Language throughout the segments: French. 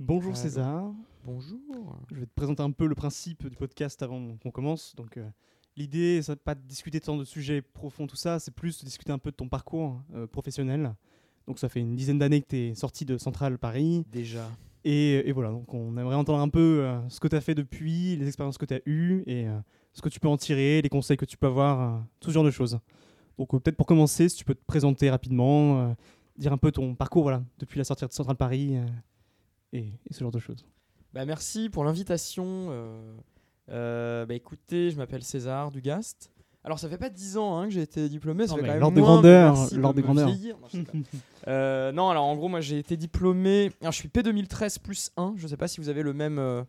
Bonjour Allô. César. Bonjour. Je vais te présenter un peu le principe du podcast avant qu'on commence. Donc, euh, l'idée, c'est pas de discuter tant de sujets profonds, tout ça, c'est plus de discuter un peu de ton parcours euh, professionnel. Donc, ça fait une dizaine d'années que tu es sorti de Centrale Paris. Déjà. Et, et voilà, donc on aimerait entendre un peu euh, ce que tu as fait depuis, les expériences que tu as eues et euh, ce que tu peux en tirer, les conseils que tu peux avoir, tout ce genre de choses. Donc, peut-être pour commencer, si tu peux te présenter rapidement, dire un peu ton parcours voilà, depuis la sortie de Centrale Paris et, et ce genre de choses. Bah, merci pour l'invitation. euh, euh, bah, écoutez, je m'appelle César Dugast. Alors, ça fait pas 10 ans hein, que j'ai été diplômé. Ça Non, fait quand même de grandeur, l'ordre de grandeur. Non. Euh, alors en gros, moi j'ai été diplômé. Alors, je suis P2013 plus 1. Je sais pas si vous avez le même. euh,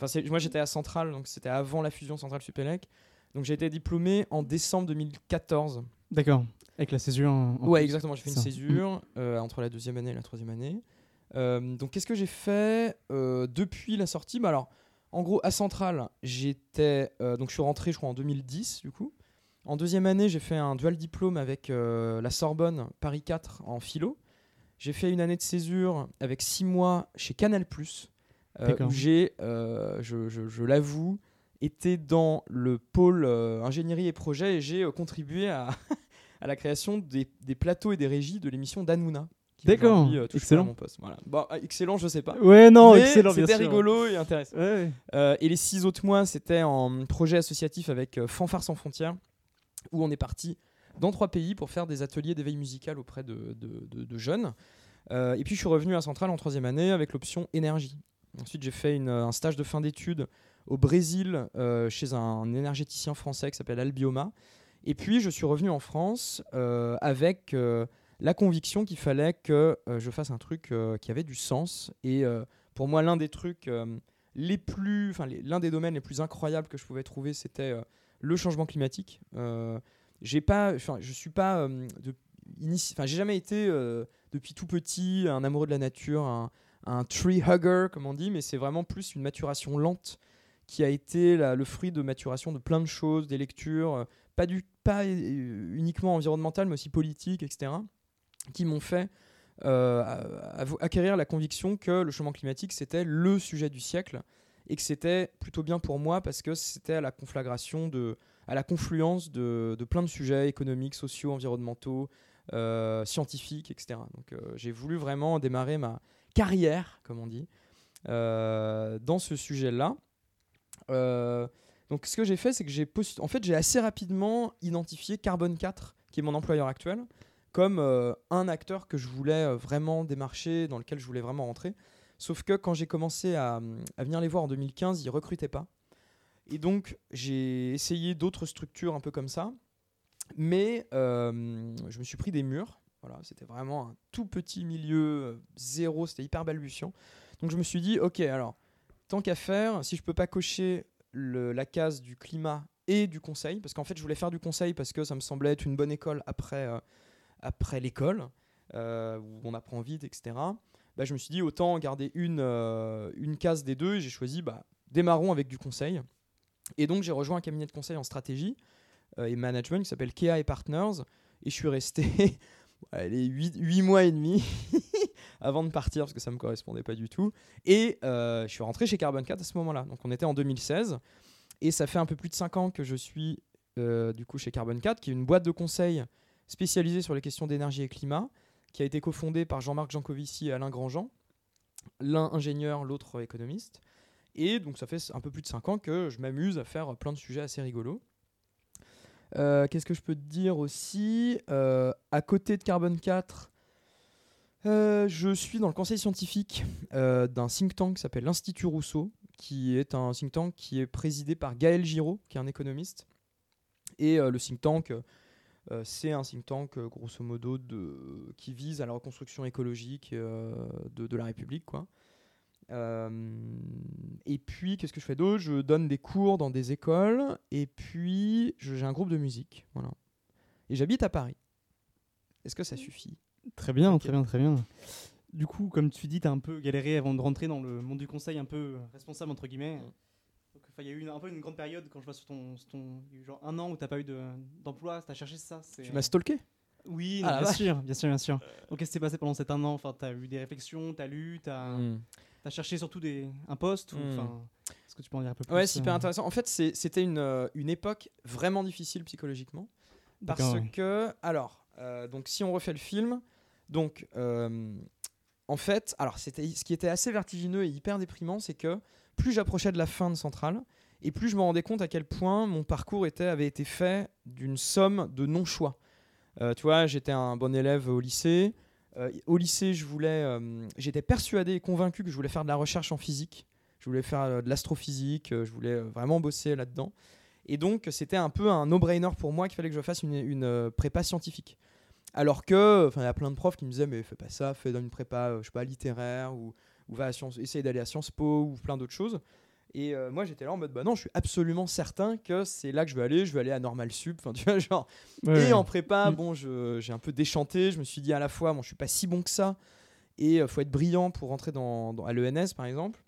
Enfin, moi j'étais à Centrale, donc c'était avant la fusion Centrale-Supélec. Donc j'ai été diplômé en décembre 2014. D'accord. Avec la césure. en- Ouais, exactement. J'ai fait une césure euh, entre la deuxième année et la troisième année. Euh, donc, qu'est-ce que j'ai fait euh, depuis la sortie? Bah, Alors, en gros, à Centrale, j'étais. euh, donc, je suis rentré, je crois, en 2010, du coup. En deuxième année, j'ai fait un dual diplôme avec euh, la Sorbonne, Paris 4, en philo. J'ai fait une année de césure avec six mois chez Canal, euh, où j'ai, euh, je, je- je l'avoue, été dans le pôle ingénierie et projet et j'ai contribué à, à la création des, des plateaux et des régies de l'émission d'Anouna. D'accord, euh, excellent. pas à mon poste. Voilà. Bon, ah, excellent, je sais pas. Ouais, non, Mais excellent, C'était rigolo et intéressant. Ouais. Euh, et les six autres mois, c'était en projet associatif avec euh, Fanfare sans frontières, où on est parti dans trois pays pour faire des ateliers d'éveil musical auprès de, de- de- de jeunes. Euh, et puis je suis revenu à Centrale en troisième année avec l'option énergie. Ensuite, j'ai fait une- un stage de fin d'études au Brésil chez un énergéticien français qui s'appelle Albioma. Et puis, je suis revenu en France avec la conviction qu'il fallait que euh, je fasse un truc euh, qui avait du sens. Et euh, pour moi, l'un des trucs les plus, enfin, l'un des domaines les plus incroyables que je pouvais trouver, c'était le changement climatique. J'ai pas, je suis pas j'ai jamais été depuis tout petit un amoureux de la nature, un, tree hugger comme on dit, mais c'est vraiment plus une maturation lente qui a été le fruit de maturation de plein de choses, des lectures, pas du, pas uniquement environnementales, mais aussi politiques, etc., qui m'ont fait euh, acquérir la conviction que le changement climatique c'était le sujet du siècle et que c'était plutôt bien pour moi parce que c'était à la conflagration de, à la confluence de, de plein de sujets économiques, sociaux, environnementaux, euh, scientifiques, etc. Donc euh, j'ai voulu vraiment démarrer ma carrière, comme on dit, dans ce sujet-là. Donc ce que j'ai fait, c'est que j'ai en fait j'ai assez rapidement identifié Carbone 4, qui est mon employeur actuel, comme euh, un acteur que je voulais euh, vraiment démarcher, dans lequel je voulais vraiment rentrer. Sauf que quand j'ai commencé à, venir les voir en 2015, ils recrutaient pas. Et donc j'ai essayé d'autres structures un peu comme ça, mais euh, je me suis pris des murs. Voilà, c'était vraiment un tout petit milieu, zéro, c'était hyper balbutiant. Donc je me suis dit, ok, alors tant qu'à faire, si je peux pas cocher la case du climat et du conseil, parce qu'en fait je voulais faire du conseil parce que ça me semblait être une bonne école après, après l'école, euh, où on apprend vite, etc. Bah, je me suis dit autant garder une, euh, une case des deux j'ai choisi bah, démarrons avec du conseil. Et donc j'ai rejoint un cabinet de conseil en stratégie euh, et management qui s'appelle Kea Partners et je suis resté allez, 8, mois et demi avant de partir parce que ça me correspondait pas du tout. Et je suis rentré chez Carbon 4 à ce moment-là. Donc on était en 2016 et ça fait un peu plus de 5 ans que je suis du coup chez Carbon 4 qui est une boîte de conseil spécialisée sur les questions d'énergie et climat qui a été cofondée par Jean-Marc Jancovici et Alain Grandjean, l'un ingénieur, l'autre économiste. Et donc ça fait un peu plus de 5 ans que je m'amuse à faire plein de sujets assez rigolos. Euh, Qu'est-ce que je peux te dire aussi? Euh, À côté de Carbone 4, euh, je suis dans le conseil scientifique d'un think tank qui s'appelle l'Institut Rousseau, qui est un think tank qui est présidé par Gaël Giraud, qui est un économiste. Et le think tank, euh, c'est un think tank, euh, grosso modo, de, qui vise à la reconstruction écologique euh, de, de la République. Quoi. Euh, et puis, qu'est-ce que je fais d'autre? Je donne des cours dans des écoles, et puis je- j'ai un groupe de musique. Voilà. Et j'habite à Paris. Est-ce que ça suffit? Très bien, très bien, très bien. Du coup, comme tu dis, tu as un peu galéré avant de rentrer dans le monde du conseil un peu responsable, entre guillemets. Enfin, il y a eu une- un peu une grande période quand je vois sur ton, sur ton il y a eu genre un an où t'as pas eu de- d'emploi, tu as cherché ça. Tu m'as stalké Oui, Ah, non, bien sûr, bien sûr, bien sûr. Donc, qu'est-ce qui s'est passé pendant cet un an Enfin, tu as eu des réflexions, tu as lu, tu as. Hmm. T'as cherché surtout des, un poste ou, Hmm. Est-ce que tu peux en dire un peu plus Ouais, c'est hyper euh, intéressant. En fait, c'était une, euh, une époque vraiment difficile psychologiquement. Parce ouais. que, alors, euh, donc si on refait le film, donc, euh, en fait, alors, c'était ce qui était assez vertigineux et hyper déprimant, c'est que plus j'approchais de la fin de Centrale, et plus je me rendais compte à quel point mon parcours avait été fait d'une somme de non-choix. Euh, tu vois, j'étais un bon élève au lycée. Euh, au lycée, je voulais, euh, j'étais persuadé et convaincu que je voulais faire de la recherche en physique. Je voulais faire de l'astrophysique. je voulais vraiment bosser là-dedans. Et donc, c'était un peu un no-brainer pour moi qu'il fallait que je fasse une, une, prépa scientifique. Alors que, il y a plein de profs qui me disaient, mais fais pas ça, fais dans une prépa, je sais pas, littéraire, ou, ou va à Sciences, essaye d'aller à Sciences Po, ou plein d'autres choses. Et euh, moi, j'étais là en mode, bah non, je suis absolument certain que c'est là que je veux aller, je veux aller à Normal Sup, enfin, tu vois, genre. Ouais, Et en prépa, Mm. bon, j'ai un peu déchanté, je me suis dit à la fois, bon, je suis pas si bon que ça, et il faut être brillant pour rentrer dans, dans- à l'ENS, par exemple.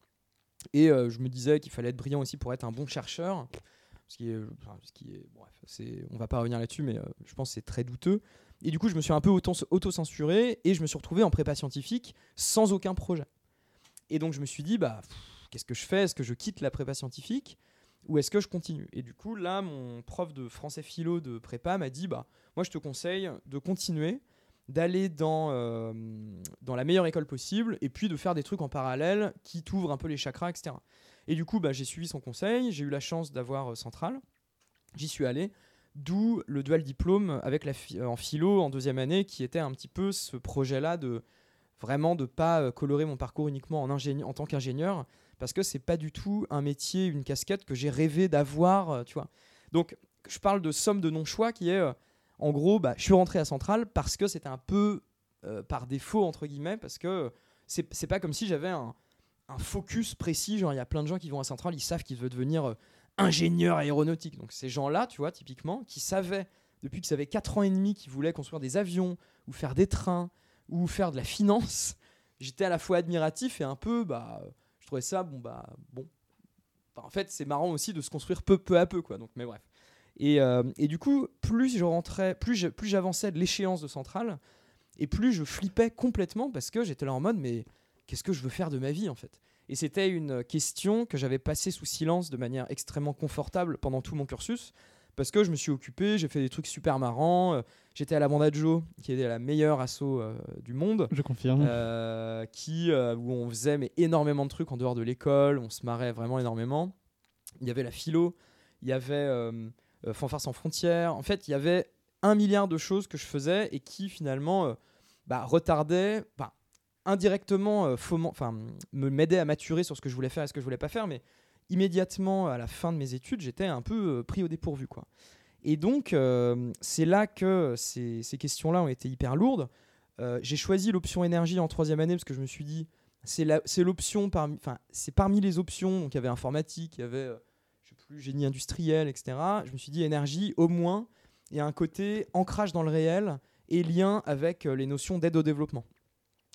Et euh, je me disais qu'il fallait être brillant aussi pour être un bon chercheur. Ce qui est, enfin, ce qui est bref, on va pas revenir là-dessus, mais euh, je pense que c'est très douteux. Et du coup, je me suis un peu auto- auto-censuré et je me suis retrouvé en prépa scientifique sans aucun projet. Et donc, je me suis dit, bah, qu'est-ce que je fais? Est-ce que je quitte la prépa scientifique ou est-ce que je continue? Et du coup, là, mon prof de français philo de prépa m'a dit, bah, moi, je te conseille de continuer, d'aller dans, euh, la meilleure école possible et puis de faire des trucs en parallèle qui t'ouvrent un peu les chakras, etc. Et du coup, bah, j'ai suivi son conseil, j'ai eu la chance d'avoir euh, Centrale, j'y suis allé, d'où le dual diplôme avec la en philo en deuxième année qui était un petit peu ce projet-là de vraiment de pas euh, colorer mon parcours uniquement en, en tant qu'ingénieur parce que c'est pas du tout un métier, une casquette que j'ai rêvé d'avoir, euh, tu vois. Donc, je parle de somme de non-choix qui est, euh, en gros, bah, je suis rentré à Centrale parce que c'était un peu par défaut, entre guillemets, parce que c'est pas comme si j'avais un, un focus précis, genre il y a plein de gens qui vont à Centrale, ils savent qu'ils veulent devenir euh, ingénieur aéronautique. Donc ces gens-là, tu vois, typiquement, qui savaient, depuis qu'ils avaient 4 ans et demi, qu'ils voulaient construire des avions, ou faire des trains, ou faire de la finance, j'étais à la fois admiratif et un peu, bah, je trouvais ça, bon, bah, bon. En fait, c'est marrant aussi de se construire peu, à peu, quoi. Donc, mais bref. Et, euh, et du coup, plus je rentrais, plus j'avançais de l'échéance de Centrale, et plus je flippais complètement parce que j'étais là en mode, mais qu'est-ce que je veux faire de ma vie, en fait? Et c'était une question que j'avais passée sous silence de manière extrêmement confortable pendant tout mon cursus, parce que je me suis occupé, j'ai fait des trucs super marrants. euh, J'étais à la Banda Joe, qui est la meilleure asso euh, du monde. Je confirme. Euh, qui, où on faisait mais, énormément de trucs en dehors de l'école, on se marrait vraiment énormément. Il y avait la philo, il y avait Fanfare sans frontières. En fait, il y avait un milliard de choses que je faisais et qui finalement bah, retardaient, bah, indirectement, foment- enfin, me m'aidaient à maturer sur ce que je voulais faire et ce que je voulais pas faire, mais immédiatement à la fin de mes études, j'étais un peu euh, pris au dépourvu. Quoi. Et donc, euh, c'est là que ces, questions-là ont été hyper lourdes. Euh, j'ai choisi l'option énergie en troisième année parce que je me suis dit, c'est l'option parmi, enfin, c'est parmi les options. Donc, il y avait informatique, il y avait, je sais plus, génie industriel, etc. Je me suis dit, énergie, au moins, il y a un côté ancrage dans le réel et lien avec les notions d'aide au développement.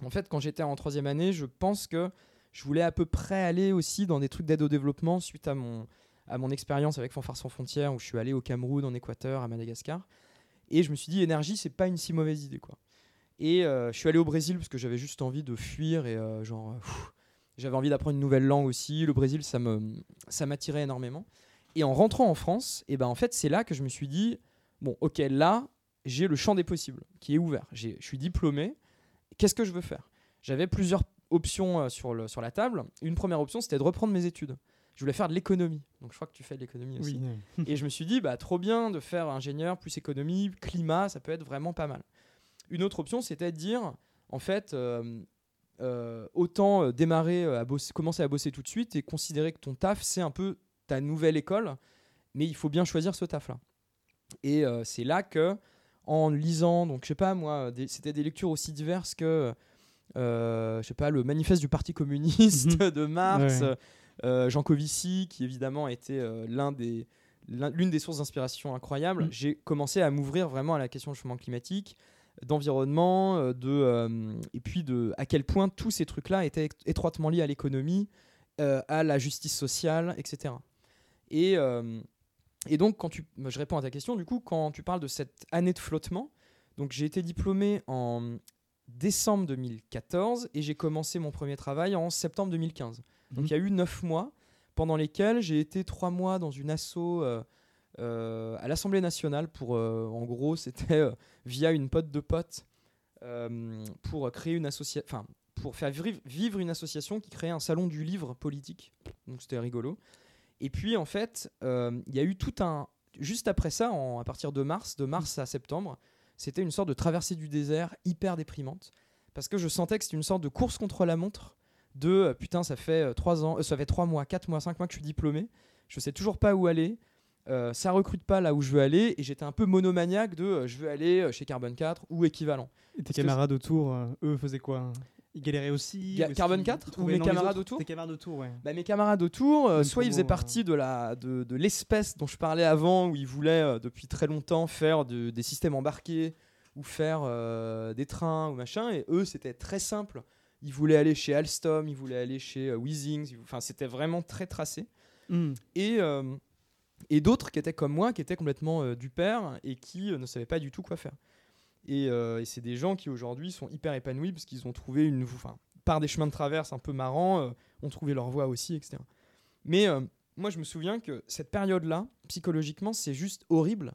En fait, quand j'étais en troisième année, je pense que je voulais à peu près aller aussi dans des trucs d'aide au développement suite à mon, à mon expérience avec Fanfare sans frontières où je suis allé au Cameroun, en Équateur, à Madagascar. Et je me suis dit, énergie, c'est pas une si mauvaise idée. quoi. Et euh, je suis allé au Brésil parce que j'avais juste envie de fuir et euh, genre, euh, j'avais envie d'apprendre une nouvelle langue aussi. Le Brésil, ça me, ça m'attirait énormément. Et en rentrant en France, et ben en fait, c'est là que je me suis dit, bon, ok, là, j'ai le champ des possibles qui est ouvert. Je suis diplômé. Qu'est-ce que je veux faire? J'avais plusieurs options euh, sur, le, sur la table. Une première option, c'était de reprendre mes études. Je voulais faire de l'économie. Donc je crois que tu fais de l'économie aussi. Oui. Et je me suis dit, bah, trop bien de faire ingénieur plus économie, climat, ça peut être vraiment pas mal. Une autre option, c'était de dire, en fait, euh, euh, autant démarrer, à bosser, commencer à bosser tout de suite et considérer que ton taf, c'est un peu ta nouvelle école, mais il faut bien choisir ce taf-là. Et euh, c'est là que, en lisant, donc je sais pas moi, c'était des lectures aussi diverses que, je sais pas, le manifeste du Parti communiste de Marx, Ouais. euh, Jean Covici, qui évidemment a été euh, l'un des l'un- l'une des sources d'inspiration incroyables, Mm. j'ai commencé à m'ouvrir vraiment à la question du changement climatique, d'environnement, euh, de euh, et puis de à quel point tous ces trucs-là étaient étroitement liés à l'économie, euh, à la justice sociale, etc. Et euh, et donc quand tu, je réponds à ta question, du coup, quand tu parles de cette année de flottement, donc j'ai été diplômé en décembre 2014 et j'ai commencé mon premier travail en septembre 2015. Donc Mhm. il y a eu neuf mois pendant lesquels j'ai été trois mois dans une asso euh, euh, à l'Assemblée nationale pour, euh, en gros, c'était via une pote de potes euh, pour créer une association, enfin pour faire vivre, une association qui créait un salon du livre politique. Donc c'était rigolo. Et puis en fait, il y a eu tout un, juste après ça, en- à partir de mars, de mars à septembre, c'était une sorte de traversée du désert hyper déprimante parce que je sentais que c'était une sorte de course contre la montre de euh, putain ça fait euh, trois ans euh, ça fait trois mois quatre mois cinq mois que je suis diplômé. Je sais toujours pas où aller. Euh, ça recrute pas là où je veux aller. Et j'étais un peu monomaniaque de euh, je veux aller euh, chez Carbon 4 ou équivalent. Et tes Parce camarades autour, euh, eux, faisaient quoi Ils galéraient aussi Ga- ou est-ce Carbone qu'ils- 4 ils ou mes camarades autour Tes camarades autour, ouais. Bah, mes camarades autour, euh, soit ils faisaient euh. partie de la de, de l'espèce dont je parlais avant, où ils voulaient euh, depuis très longtemps faire de- des systèmes embarqués ou faire euh, des trains ou machin, et eux c'était très simple. Ils voulaient aller chez Alstom, ils voulaient aller chez Weezings, enfin c'était vraiment très tracé. Hmm. Et et d'autres qui étaient comme moi, qui étaient complètement du père et qui ne savaient pas du tout quoi faire. Et, euh, et c'est des gens qui aujourd'hui sont hyper épanouis parce qu'ils ont trouvé une, enfin, par des chemins de traverse un peu marrants, euh, ont trouvé leur voie aussi, etc. Mais euh, moi, je me souviens que cette période-là, psychologiquement, c'est juste horrible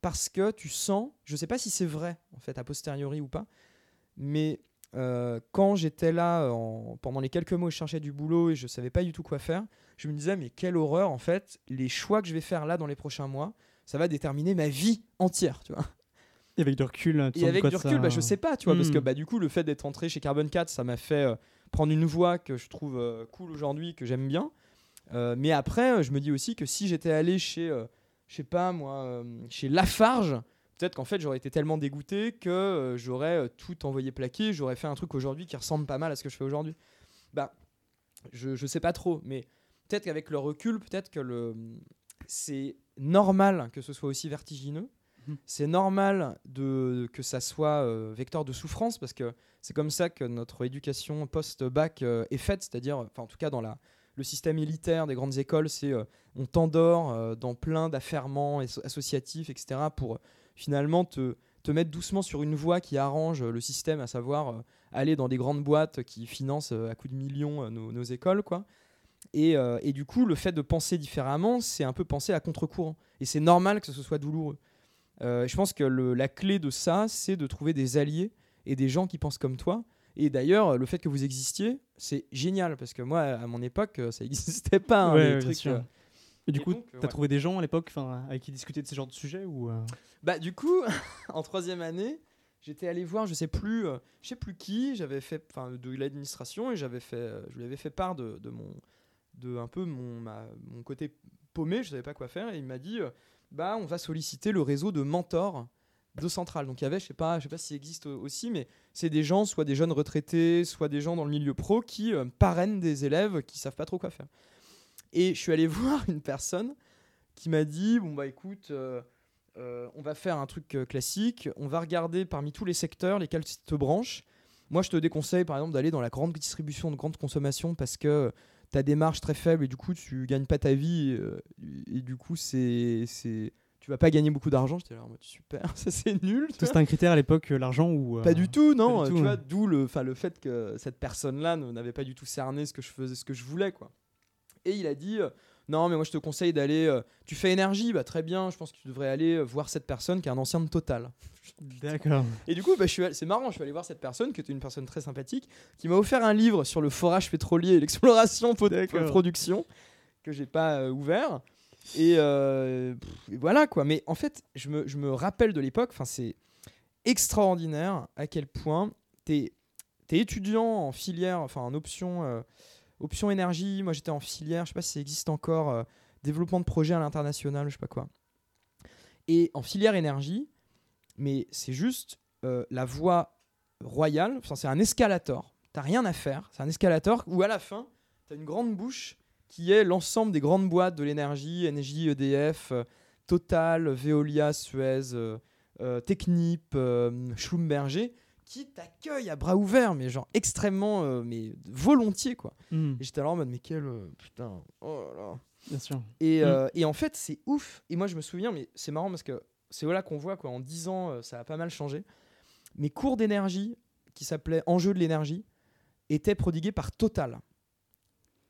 parce que tu sens, je sais pas si c'est vrai en fait a posteriori ou pas, mais quand j'étais là en- pendant les quelques mois où je cherchais du boulot et je savais pas du tout quoi faire, je me disais mais quelle horreur en fait, les choix que je vais faire là dans les prochains mois, ça va déterminer ma vie entière, tu vois. Et avec du recul, tu Et avec quoi du recul, ça bah, je sais pas, tu vois, parce que Hmm. bah, du coup, le fait d'être entré chez Carbon 4, ça m'a fait euh, prendre une voie que je trouve euh, cool aujourd'hui, que j'aime bien. Euh, mais après, je me dis aussi que si j'étais allé chez, je sais pas moi, chez Lafarge, peut-être qu'en fait j'aurais été tellement dégoûté que j'aurais tout envoyé plaquer, j'aurais fait un truc aujourd'hui qui ressemble pas mal à ce que je fais aujourd'hui. Bah, je, je sais pas trop, mais peut-être qu'avec le recul, peut-être que le c'est normal que ce soit aussi vertigineux. Mhm. C'est normal de, que ça soit euh, vecteur de souffrance parce que c'est comme ça que notre éducation post-bac euh, est faite, c'est-à-dire, enfin en tout cas dans la, le système élitaire des grandes écoles, c'est euh, on t'endort euh, dans plein d'affairements asso- associatifs, etc. pour euh, finalement te, te mettre doucement sur une voie qui arrange euh, le système, à savoir euh, aller dans des grandes boîtes qui financent euh, à coups de millions euh, nos, nos écoles, quoi. Et, euh, et du coup, le fait de penser différemment, c'est un peu penser à contre-courant. Et c'est normal que ce soit douloureux. Euh, je pense que le- la clé de ça, c'est de trouver des alliés et des gens qui pensent comme toi. Et d'ailleurs, le fait que vous existiez, c'est génial parce que moi, à mon époque, euh, ça n'existait pas. hein, Ouais, les trucs, euh. Et du Et coup, t'as ouais. trouvé des gens à l'époque avec qui discuter de ce genre de sujet ou euh, Bah du coup, en troisième année, j'étais allé voir, je sais plus, je sais plus qui, j'avais fait, enfin de l'administration et j'avais fait, je lui avais fait part de, de mon, de un peu mon, ma- mon côté paumé, je savais pas quoi faire et il m'a dit, bah on va solliciter le réseau de mentors de Centrale. Donc il y avait, je sais pas, je sais pas s'il existe au- aussi, mais c'est des gens, soit des jeunes retraités, soit des gens dans le milieu pro qui euh, parrainent des élèves qui savent pas trop quoi faire. Et je suis allé voir une personne qui m'a dit, bon bah écoute. euh, euh, on va faire un truc classique. On va regarder parmi tous les secteurs lesquels tu te branches. Moi, je te déconseille par exemple d'aller dans la grande distribution de grande consommation parce que ta démarche très faible et du coup tu gagnes pas ta vie euh, et, du coup c'est c'est tu vas pas gagner beaucoup d'argent. J'étais là en mode super, ça c'est nul. C'était un critère à l'époque, euh, l'argent ou euh, Pas du tout, non. tu vois, d'où le, enfin, le fait que cette personne-là ne- n'avait pas du tout cerné ce que je faisais, ce que je voulais, quoi. Et il a dit, non, mais moi je te conseille d'aller. euh, tu fais énergie, bah très bien. Je pense que tu devrais aller euh, voir cette personne qui est un ancien de Total. D'accord. Et du coup, bah, c'est marrant. Je suis allé voir cette personne qui était une personne très sympathique, qui m'a offert un livre sur le forage pétrolier et l'exploration production que j'ai pas euh, ouvert. Et, euh, pff, et voilà quoi. Mais en fait, je me, je me rappelle de l'époque. Enfin, c'est extraordinaire à quel point t'es es étudiant en filière, enfin en option, option énergie. Moi, j'étais en filière. Je sais pas si ça existe encore. euh, développement de projet à l'international, je sais pas quoi. Et en filière énergie, mais c'est juste euh, la voie royale. C'est un escalator. T'as rien à faire. C'est un escalator où à la fin, t'as une grande bouche qui est l'ensemble des grandes boîtes de l'énergie, Engie, EDF, euh, Total, Veolia, Suez, Technip, Schlumberger, qui t'accueillent à bras ouverts, mais genre extrêmement, euh, mais volontiers quoi. Hmm, Et j'étais là en mode, mais quel euh, putain, oh là là. bien sûr. Et, Mm. euh, et en fait, c'est ouf. Et moi, je me souviens, mais c'est marrant parce que c'est là qu'on voit, quoi. En 10 ans, ça a pas mal changé. Mes cours d'énergie, qui s'appelait Enjeu de l'énergie était prodigué par Total.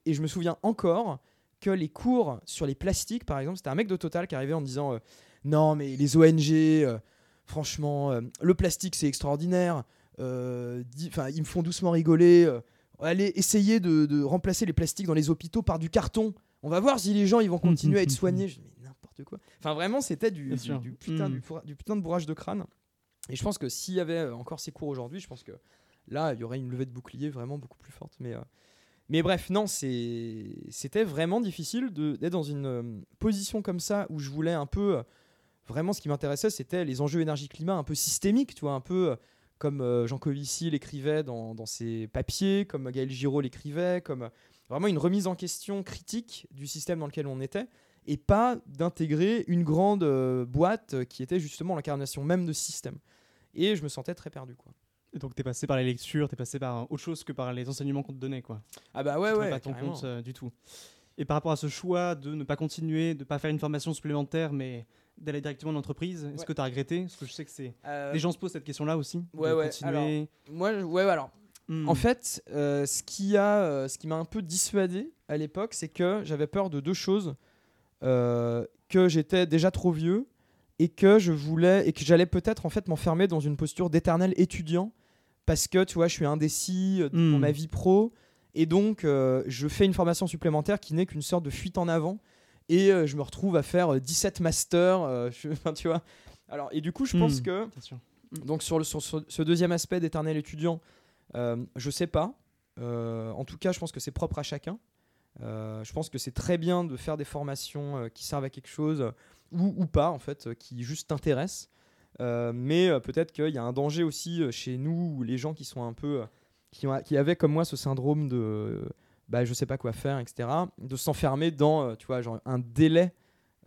Et je me souviens encore que les cours sur les plastiques, par exemple, c'était un mec de Total qui arrivait en disant Non, mais les ONG, franchement, euh, le plastique c'est extraordinaire. euh, Enfin, ils me font doucement rigoler. euh, allez, essayez de, de remplacer les plastiques dans les hôpitaux par du carton. On va voir si les gens ils vont continuer à être soignés. Je dis, mais n'importe quoi. Enfin, vraiment, c'était du, Bien du, sûr. du putain, Mm. du, putain de bourrage de crâne. Et je pense que s'il y avait encore ces cours aujourd'hui, je pense que là, il y aurait une levée de bouclier vraiment beaucoup plus forte. Mais, euh, mais bref, non, c'était vraiment difficile d'être dans une position comme ça où je voulais un peu. Vraiment, ce qui m'intéressait, c'était les enjeux énergie-climat un peu systémiques, tu vois, un peu euh, comme euh, Jean Covici l'écrivait dans, dans ses papiers, comme Gaël Giraud l'écrivait, comme euh, vraiment une remise en question critique du système dans lequel on était et pas d'intégrer une grande boîte qui était justement l'incarnation même de ce système. Et je me sentais très perdu. Quoi. Et donc t'es passé par les lectures, t'es passé par autre chose que par les enseignements qu'on te donnait, quoi. Ah bah ouais, tu ouais. pas ton compte euh, du tout. Et par rapport à ce choix de ne pas continuer, de ne pas faire une formation supplémentaire, mais d'aller directement en entreprise, est-ce Ouais. que tu as regretté? Parce que je sais que c'est. Euh, Les gens se posent cette question-là aussi. ouais, de ouais, Continuer. Moi, ouais, alors, Hmm. En fait, euh, ce qui a, euh, ce qui m'a un peu dissuadé à l'époque, c'est que j'avais peur de deux choses Euh, que j'étais déjà trop vieux et que je voulais et que j'allais peut-être en fait m'enfermer dans une posture d'éternel étudiant parce que tu vois, je suis indécis dans Hmm. ma vie pro et donc je fais une formation supplémentaire qui n'est qu'une sorte de fuite en avant et euh, je me retrouve à faire euh, 17 masters, euh, je- enfin, tu vois. Alors et du coup, je pense Hmm. que donc sur, le, sur ce, ce deuxième aspect d'éternel étudiant, euh, je sais pas. Euh, en tout cas, je pense que c'est propre à chacun. Euh, je pense que c'est très bien de faire des formations euh, qui servent à quelque chose euh, ou, ou pas, en fait, euh, qui juste t'intéressent. Euh, mais euh, peut-être qu'il y a un danger aussi euh, chez nous, ou les gens qui sont un peu. euh, qui, ont- qui avaient comme moi ce syndrome de. Euh, bah, je sais pas quoi faire, etc. De s'enfermer dans, euh, tu vois, genre un délai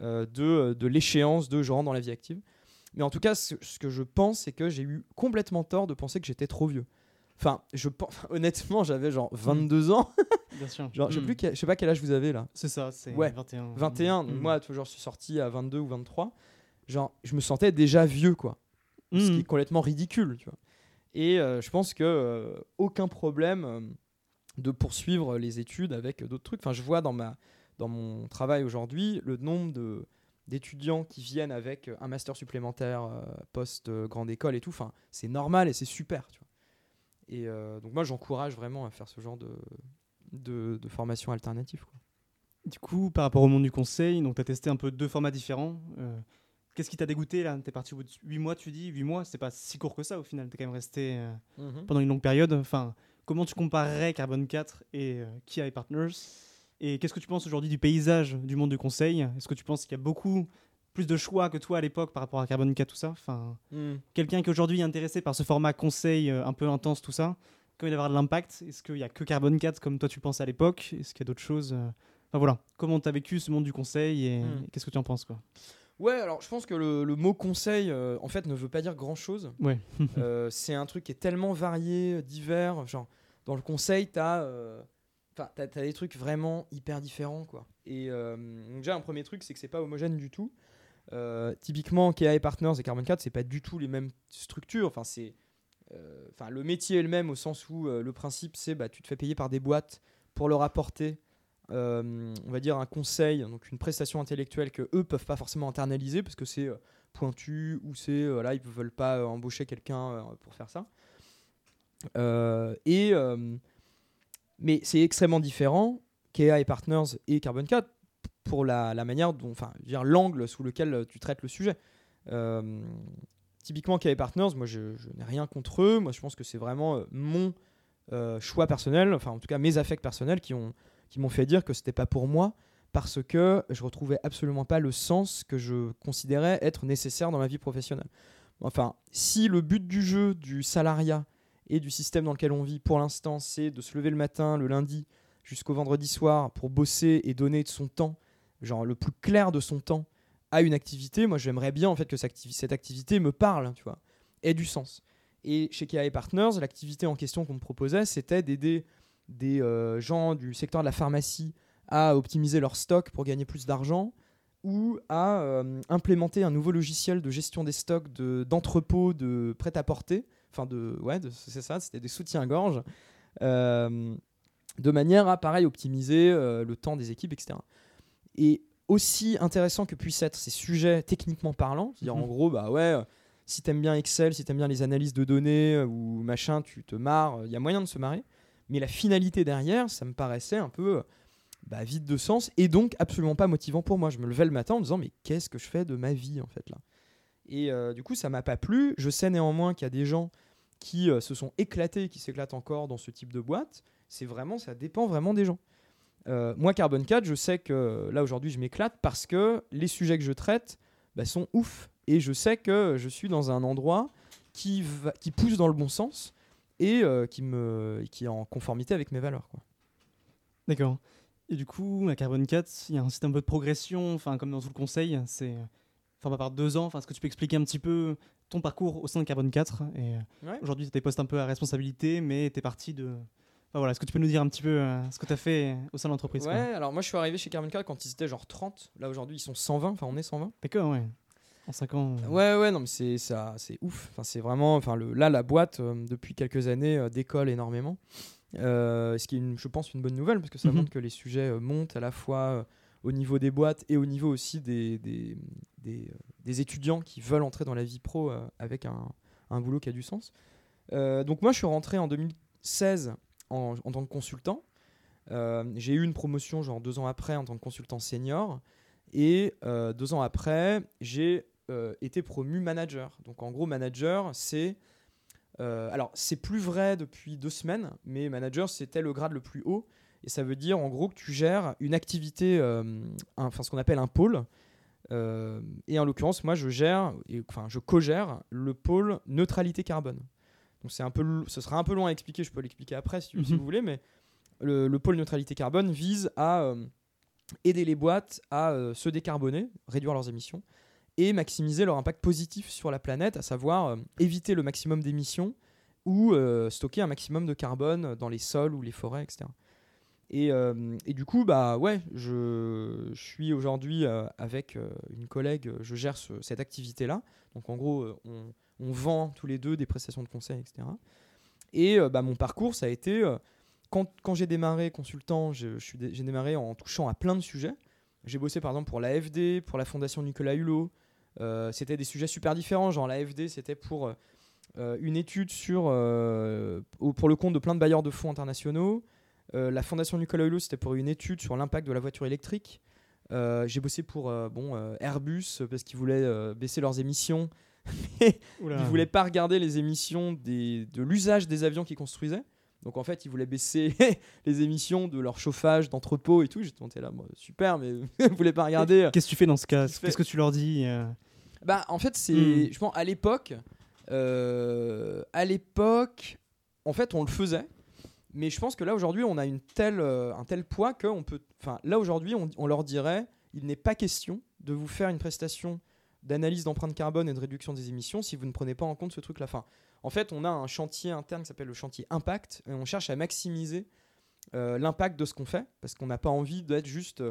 euh, de, de l'échéance de je rentre dans la vie active. Mais en tout cas, ce, ce que je pense, c'est que j'ai eu complètement tort de penser que j'étais trop vieux. Enfin, je pense, honnêtement, j'avais genre 22 ans. Bien sûr. Genre, je sais Hmm. plus, quel- je sais pas quel âge vous avez là. C'est ça, c'est Ouais. 21. 21. donc Hmm. moi, genre, je suis sorti à 22 ou 23. Genre, je me sentais déjà vieux, quoi. Ce qui est complètement ridicule, tu vois. Et euh, je pense que euh, aucun problème euh, de poursuivre les études avec d'autres trucs. Enfin, je vois dans ma dans mon travail aujourd'hui le nombre de d'étudiants qui viennent avec un master supplémentaire euh, post euh, grande école et tout. Enfin, c'est normal et c'est super, tu vois. Et euh, donc moi, j'encourage vraiment à faire ce genre de de, de formation alternative. Quoi. Du coup, par rapport au monde du conseil, tu as testé un peu deux formats différents. Euh, Qu'est-ce qui t'a dégoûté là? T'es parti au bout de 8 mois, tu dis 8 mois, c'est pas si court que ça au final. T'es quand même resté euh, pendant une longue période. Enfin, comment tu comparerais Carbon 4 et euh, Kia et Partners Et qu'est-ce que tu penses aujourd'hui du paysage du monde du conseil? Est-ce que tu penses qu'il y a beaucoup plus de choix que toi à l'époque par rapport à Carbon 4, tout ça? Enfin, Mhm. Quelqu'un qui aujourd'hui est intéressé par ce format conseil euh, un peu intense, tout ça, comment il va avoir de l'impact Est-ce qu'il y a que Carbon 4 comme toi tu penses à l'époque? Est-ce qu'il y a d'autres choses euh, Enfin voilà, comment tu as vécu ce monde du conseil et Mm. et qu'est-ce que tu en penses quoi? Ouais, alors je pense que le, le mot conseil, euh, en fait, ne veut pas dire grand-chose. Ouais. Euh, c'est un truc qui est tellement varié, divers. Genre, dans le conseil, t'as euh, t'as des trucs vraiment hyper différents, quoi. Et déjà, un premier truc, c'est que c'est pas homogène du tout. Typiquement, KA et Partners et Carbon 4, c'est pas du tout les mêmes structures. Enfin, c'est, enfin, le métier est le même au sens où le principe, c'est bah, tu te fais payer par des boîtes pour leur apporter, euh, on va dire, un conseil, donc une prestation intellectuelle que eux peuvent pas forcément internaliser parce que c'est euh, pointu ou c'est euh, là ils veulent pas embaucher quelqu'un pour faire ça. Et mais c'est extrêmement différent KEA et Partners et Carbon 4 pour la, manière dont, enfin, l'angle sous lequel tu traites le sujet. Typiquement KEA et Partners, moi je, n'ai rien contre eux. Moi je pense que c'est vraiment mon choix personnel, enfin en tout cas mes affects personnels qui ont qui m'ont fait dire que c'était pas pour moi parce que je retrouvais absolument pas le sens que je considérais être nécessaire dans ma vie professionnelle. Enfin, si le but du jeu, du salariat et du système dans lequel on vit pour l'instant, c'est de se lever le matin, le lundi, jusqu'au vendredi soir pour bosser et donner de son temps, genre le plus clair de son temps, à une activité, moi j'aimerais bien en fait que cette activi- cette activité me parle, tu vois, ait du sens. Et chez KA Partners, l'activité en question qu'on me proposait, c'était d'aider des euh, gens du secteur de la pharmacie à optimiser leur stock pour gagner plus d'argent ou à euh, implémenter un nouveau logiciel de gestion des stocks de- d'entrepôts de, prêt-à-porter, enfin de, ouais, c'est ça, c'était des soutiens-gorge, euh, de manière à, pareil, optimiser le temps des équipes, etc. Et aussi intéressant que puissent être ces sujets techniquement parlant, c'est-à-dire en mhm. gros, bah ouais, si t'aimes bien Excel, si t'aimes bien les analyses de données ou machin, tu te marres, il y a moyen de se marrer. Mais la finalité derrière, ça me paraissait un peu bah, vide de sens et donc absolument pas motivant pour moi. Je me levais le matin en me disant mais qu'est-ce que je fais de ma vie en fait là? Et euh, du coup ça m'a pas plu. Je sais néanmoins qu'il y a des gens qui euh, se sont éclatés, qui s'éclatent encore dans ce type de boîte. C'est vraiment, ça dépend vraiment des gens. Euh, moi Carbon 4, je sais que là aujourd'hui je m'éclate parce que les sujets que je traite bah, sont ouf et je sais que je suis dans un endroit qui, pousse dans le bon sens et qui, me, qui est en conformité avec mes valeurs. D'accord. Et du coup, à Carbon 4, il y a un système de progression, enfin comme dans tout le conseil, c'est enfin par deux ans. Est-ce que tu peux expliquer un petit peu ton parcours au sein de Carbon 4 Et aujourd'hui, tu as des postes un peu à responsabilité, mais tu es parti de. Enfin, voilà, est-ce que tu peux nous dire un petit peu euh, ce que tu as fait au sein de l'entreprise Ouais, alors moi je suis arrivé chez Carbon 4 quand ils étaient genre 30. Là aujourd'hui, ils sont 120. Enfin, on est 120. D'accord, ouais. En 5 ans. Euh. Ouais, ouais, non, mais c'est ça, c'est ouf. Enfin, c'est vraiment. Enfin, le, là, la boîte, euh, depuis quelques années, décolle énormément. Euh, ce qui est, je pense, une bonne nouvelle parce que ça mhm. montre que les sujets euh, montent à la fois euh, au niveau des boîtes et au niveau aussi des, des, des, étudiants qui veulent entrer dans la vie pro avec un, un, boulot qui a du sens. donc moi, je suis rentré en 2016 en, en tant que consultant. j'ai eu une promotion genre deux ans après en tant que consultant senior. Et deux ans après, j'ai été promu manager. Donc en gros, manager, c'est euh, alors, c'est plus vrai depuis deux semaines, mais manager, c'était le grade le plus haut. Et ça veut dire, en gros, que tu gères une activité, euh, enfin, ce qu'on appelle un pôle. Euh, et en l'occurrence, moi, je gère, enfin, je co-gère le pôle neutralité carbone. Donc, c'est un peu, ce sera un peu long à expliquer, je peux l'expliquer après si, si, mhm. vous voulez, mais le, le, pôle neutralité carbone vise à aider les boîtes à se décarboner, réduire leurs émissions, et maximiser leur impact positif sur la planète, à savoir euh, éviter le maximum d'émissions ou euh, stocker un maximum de carbone dans les sols ou les forêts, etc. Et, euh, et, du coup, bah ouais, je, suis aujourd'hui avec une collègue, je gère cette activité-là. Donc en gros, on, vend tous les deux des prestations de conseil, etc. Et bah, mon parcours, ça a été, quand, quand j'ai démarré consultant, j'ai démarré en touchant à plein de sujets. J'ai bossé par exemple pour l'AFD, pour la Fondation Nicolas Hulot, c'était des sujets super différents. Genre l'AFD, c'était pour euh, une étude sur, euh, pour le compte de plein de bailleurs de fonds internationaux. la Fondation Nicolas Hulot, c'était pour une étude sur l'impact de la voiture électrique. j'ai bossé pour bon, Airbus parce qu'ils voulaient baisser leurs émissions. mais ils ne voulaient pas regarder les émissions des, de l'usage des avions qu'ils construisaient. Donc en fait, ils voulaient baisser les émissions de leur chauffage d'entrepôt et tout. J'étais monté là, super, mais vous voulez pas regarder. Qu'est-ce que tu fais dans ce cas Qu'est-ce que tu leur dis bah, en fait, c'est. Hmm. Je pense, à l'époque. Euh, à l'époque, en fait, on le faisait. Mais je pense que là, aujourd'hui, on a une telle, euh, un tel poids qu'on peut. Enfin, là, aujourd'hui, on, on, leur dirait il n'est pas question de vous faire une prestation d'analyse d'empreinte carbone et de réduction des émissions si vous ne prenez pas en compte ce truc-là. Enfin, en fait, on a un chantier interne qui s'appelle le chantier Impact et on cherche à maximiser euh, l'impact de ce qu'on fait parce qu'on n'a pas envie d'être juste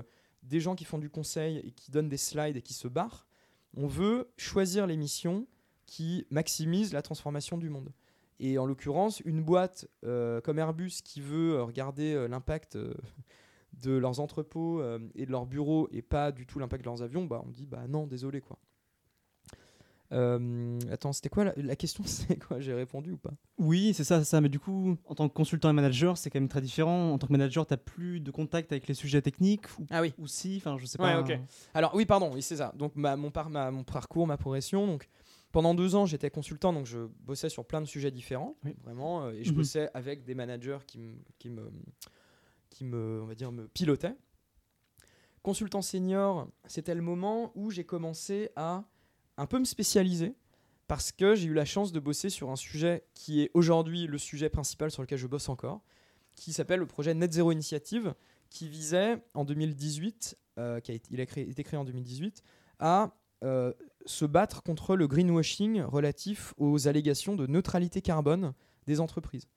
des gens qui font du conseil et qui donnent des slides et qui se barrent on veut choisir les missions qui maximisent la transformation du monde. Et en l'occurrence, une boîte euh, comme Airbus qui veut euh, regarder euh, l'impact de leurs entrepôts et de leurs bureaux et pas du tout l'impact de leurs avions, bah, on dit bah non, désolé quoi. Euh, attends, c'était quoi la, question C'est quoi J'ai répondu ou pas? Oui, c'est ça, ça. Mais du coup, en tant que consultant et manager, c'est quand même très différent. En tant que manager, tu plus de contact avec les sujets techniques ou, ah oui. ou si, enfin, je sais pas. Ouais, Alors oui, pardon, oui, c'est ça. Donc ma, mon, par, ma, mon parcours, ma progression. Donc pendant deux ans, j'étais consultant, donc je bossais sur plein de sujets différents, vraiment, euh, et je mhm. bossais avec des managers qui me, qui me, qui me, on va dire, me pilotaient. Consultant senior, c'était le moment où j'ai commencé à un peu me spécialiser parce que j'ai eu la chance de bosser sur un sujet qui est aujourd'hui le sujet principal sur lequel je bosse encore, qui s'appelle le projet Net Zero Initiative, qui visait en 2018, euh, qui a été, il a été créé en 2018, à euh, se battre contre le greenwashing relatif aux allégations de neutralité carbone des entreprises.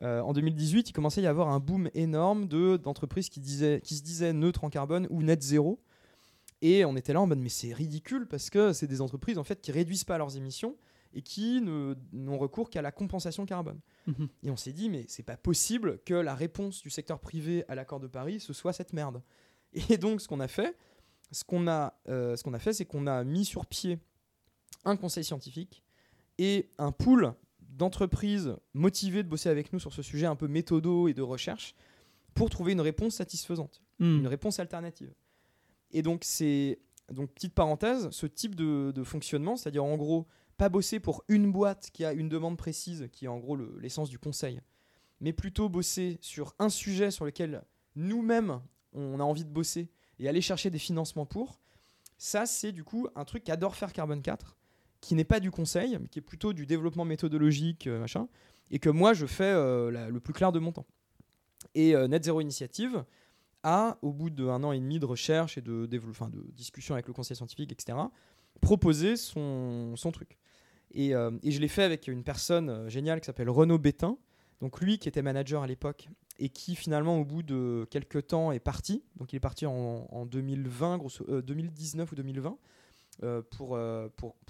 Euh, en 2018, il commençait à y avoir un boom énorme d'entreprises qui, qui se disaient neutres en carbone ou net zéro, et on était là en mode mais c'est ridicule parce que c'est des entreprises en fait qui réduisent pas leurs émissions et qui n'ont recours qu'à la compensation carbone. Mhm. Et on s'est dit, mais c'est pas possible que la réponse du secteur privé à l'accord de Paris, ce soit cette merde. Et donc, ce qu'on a fait, ce qu'on a, euh, ce qu'on a fait, c'est qu'on a mis sur pied un conseil scientifique et un pool d'entreprises motivées de bosser avec nous sur ce sujet un peu méthodo et de recherche pour trouver une réponse satisfaisante Hmm. une réponse alternative. Et donc, c'est. Donc, petite parenthèse, ce type de, fonctionnement, c'est-à-dire en gros, pas bosser pour une boîte qui a une demande précise, qui est en gros le- l'essence du conseil, mais plutôt bosser sur un sujet sur lequel nous-mêmes, on a envie de bosser et aller chercher des financements pour, ça, c'est du coup un truc qu'adore faire Carbone 4, qui n'est pas du conseil, mais qui est plutôt du développement méthodologique, euh, machin, et que moi, je fais euh, le plus clair de mon temps. Et euh, Net Zero Initiative, a, au bout d'un an et demi de recherche et de, de discussion avec le conseil scientifique, etc., proposé son, truc. Et, euh, et je l'ai fait avec une personne euh, géniale qui s'appelle Renaud Bétain, donc lui qui était manager à l'époque et qui finalement au bout de quelques temps est parti. Donc il est parti en, en 2020, grosso, euh, 2019 ou 2020 euh, pour,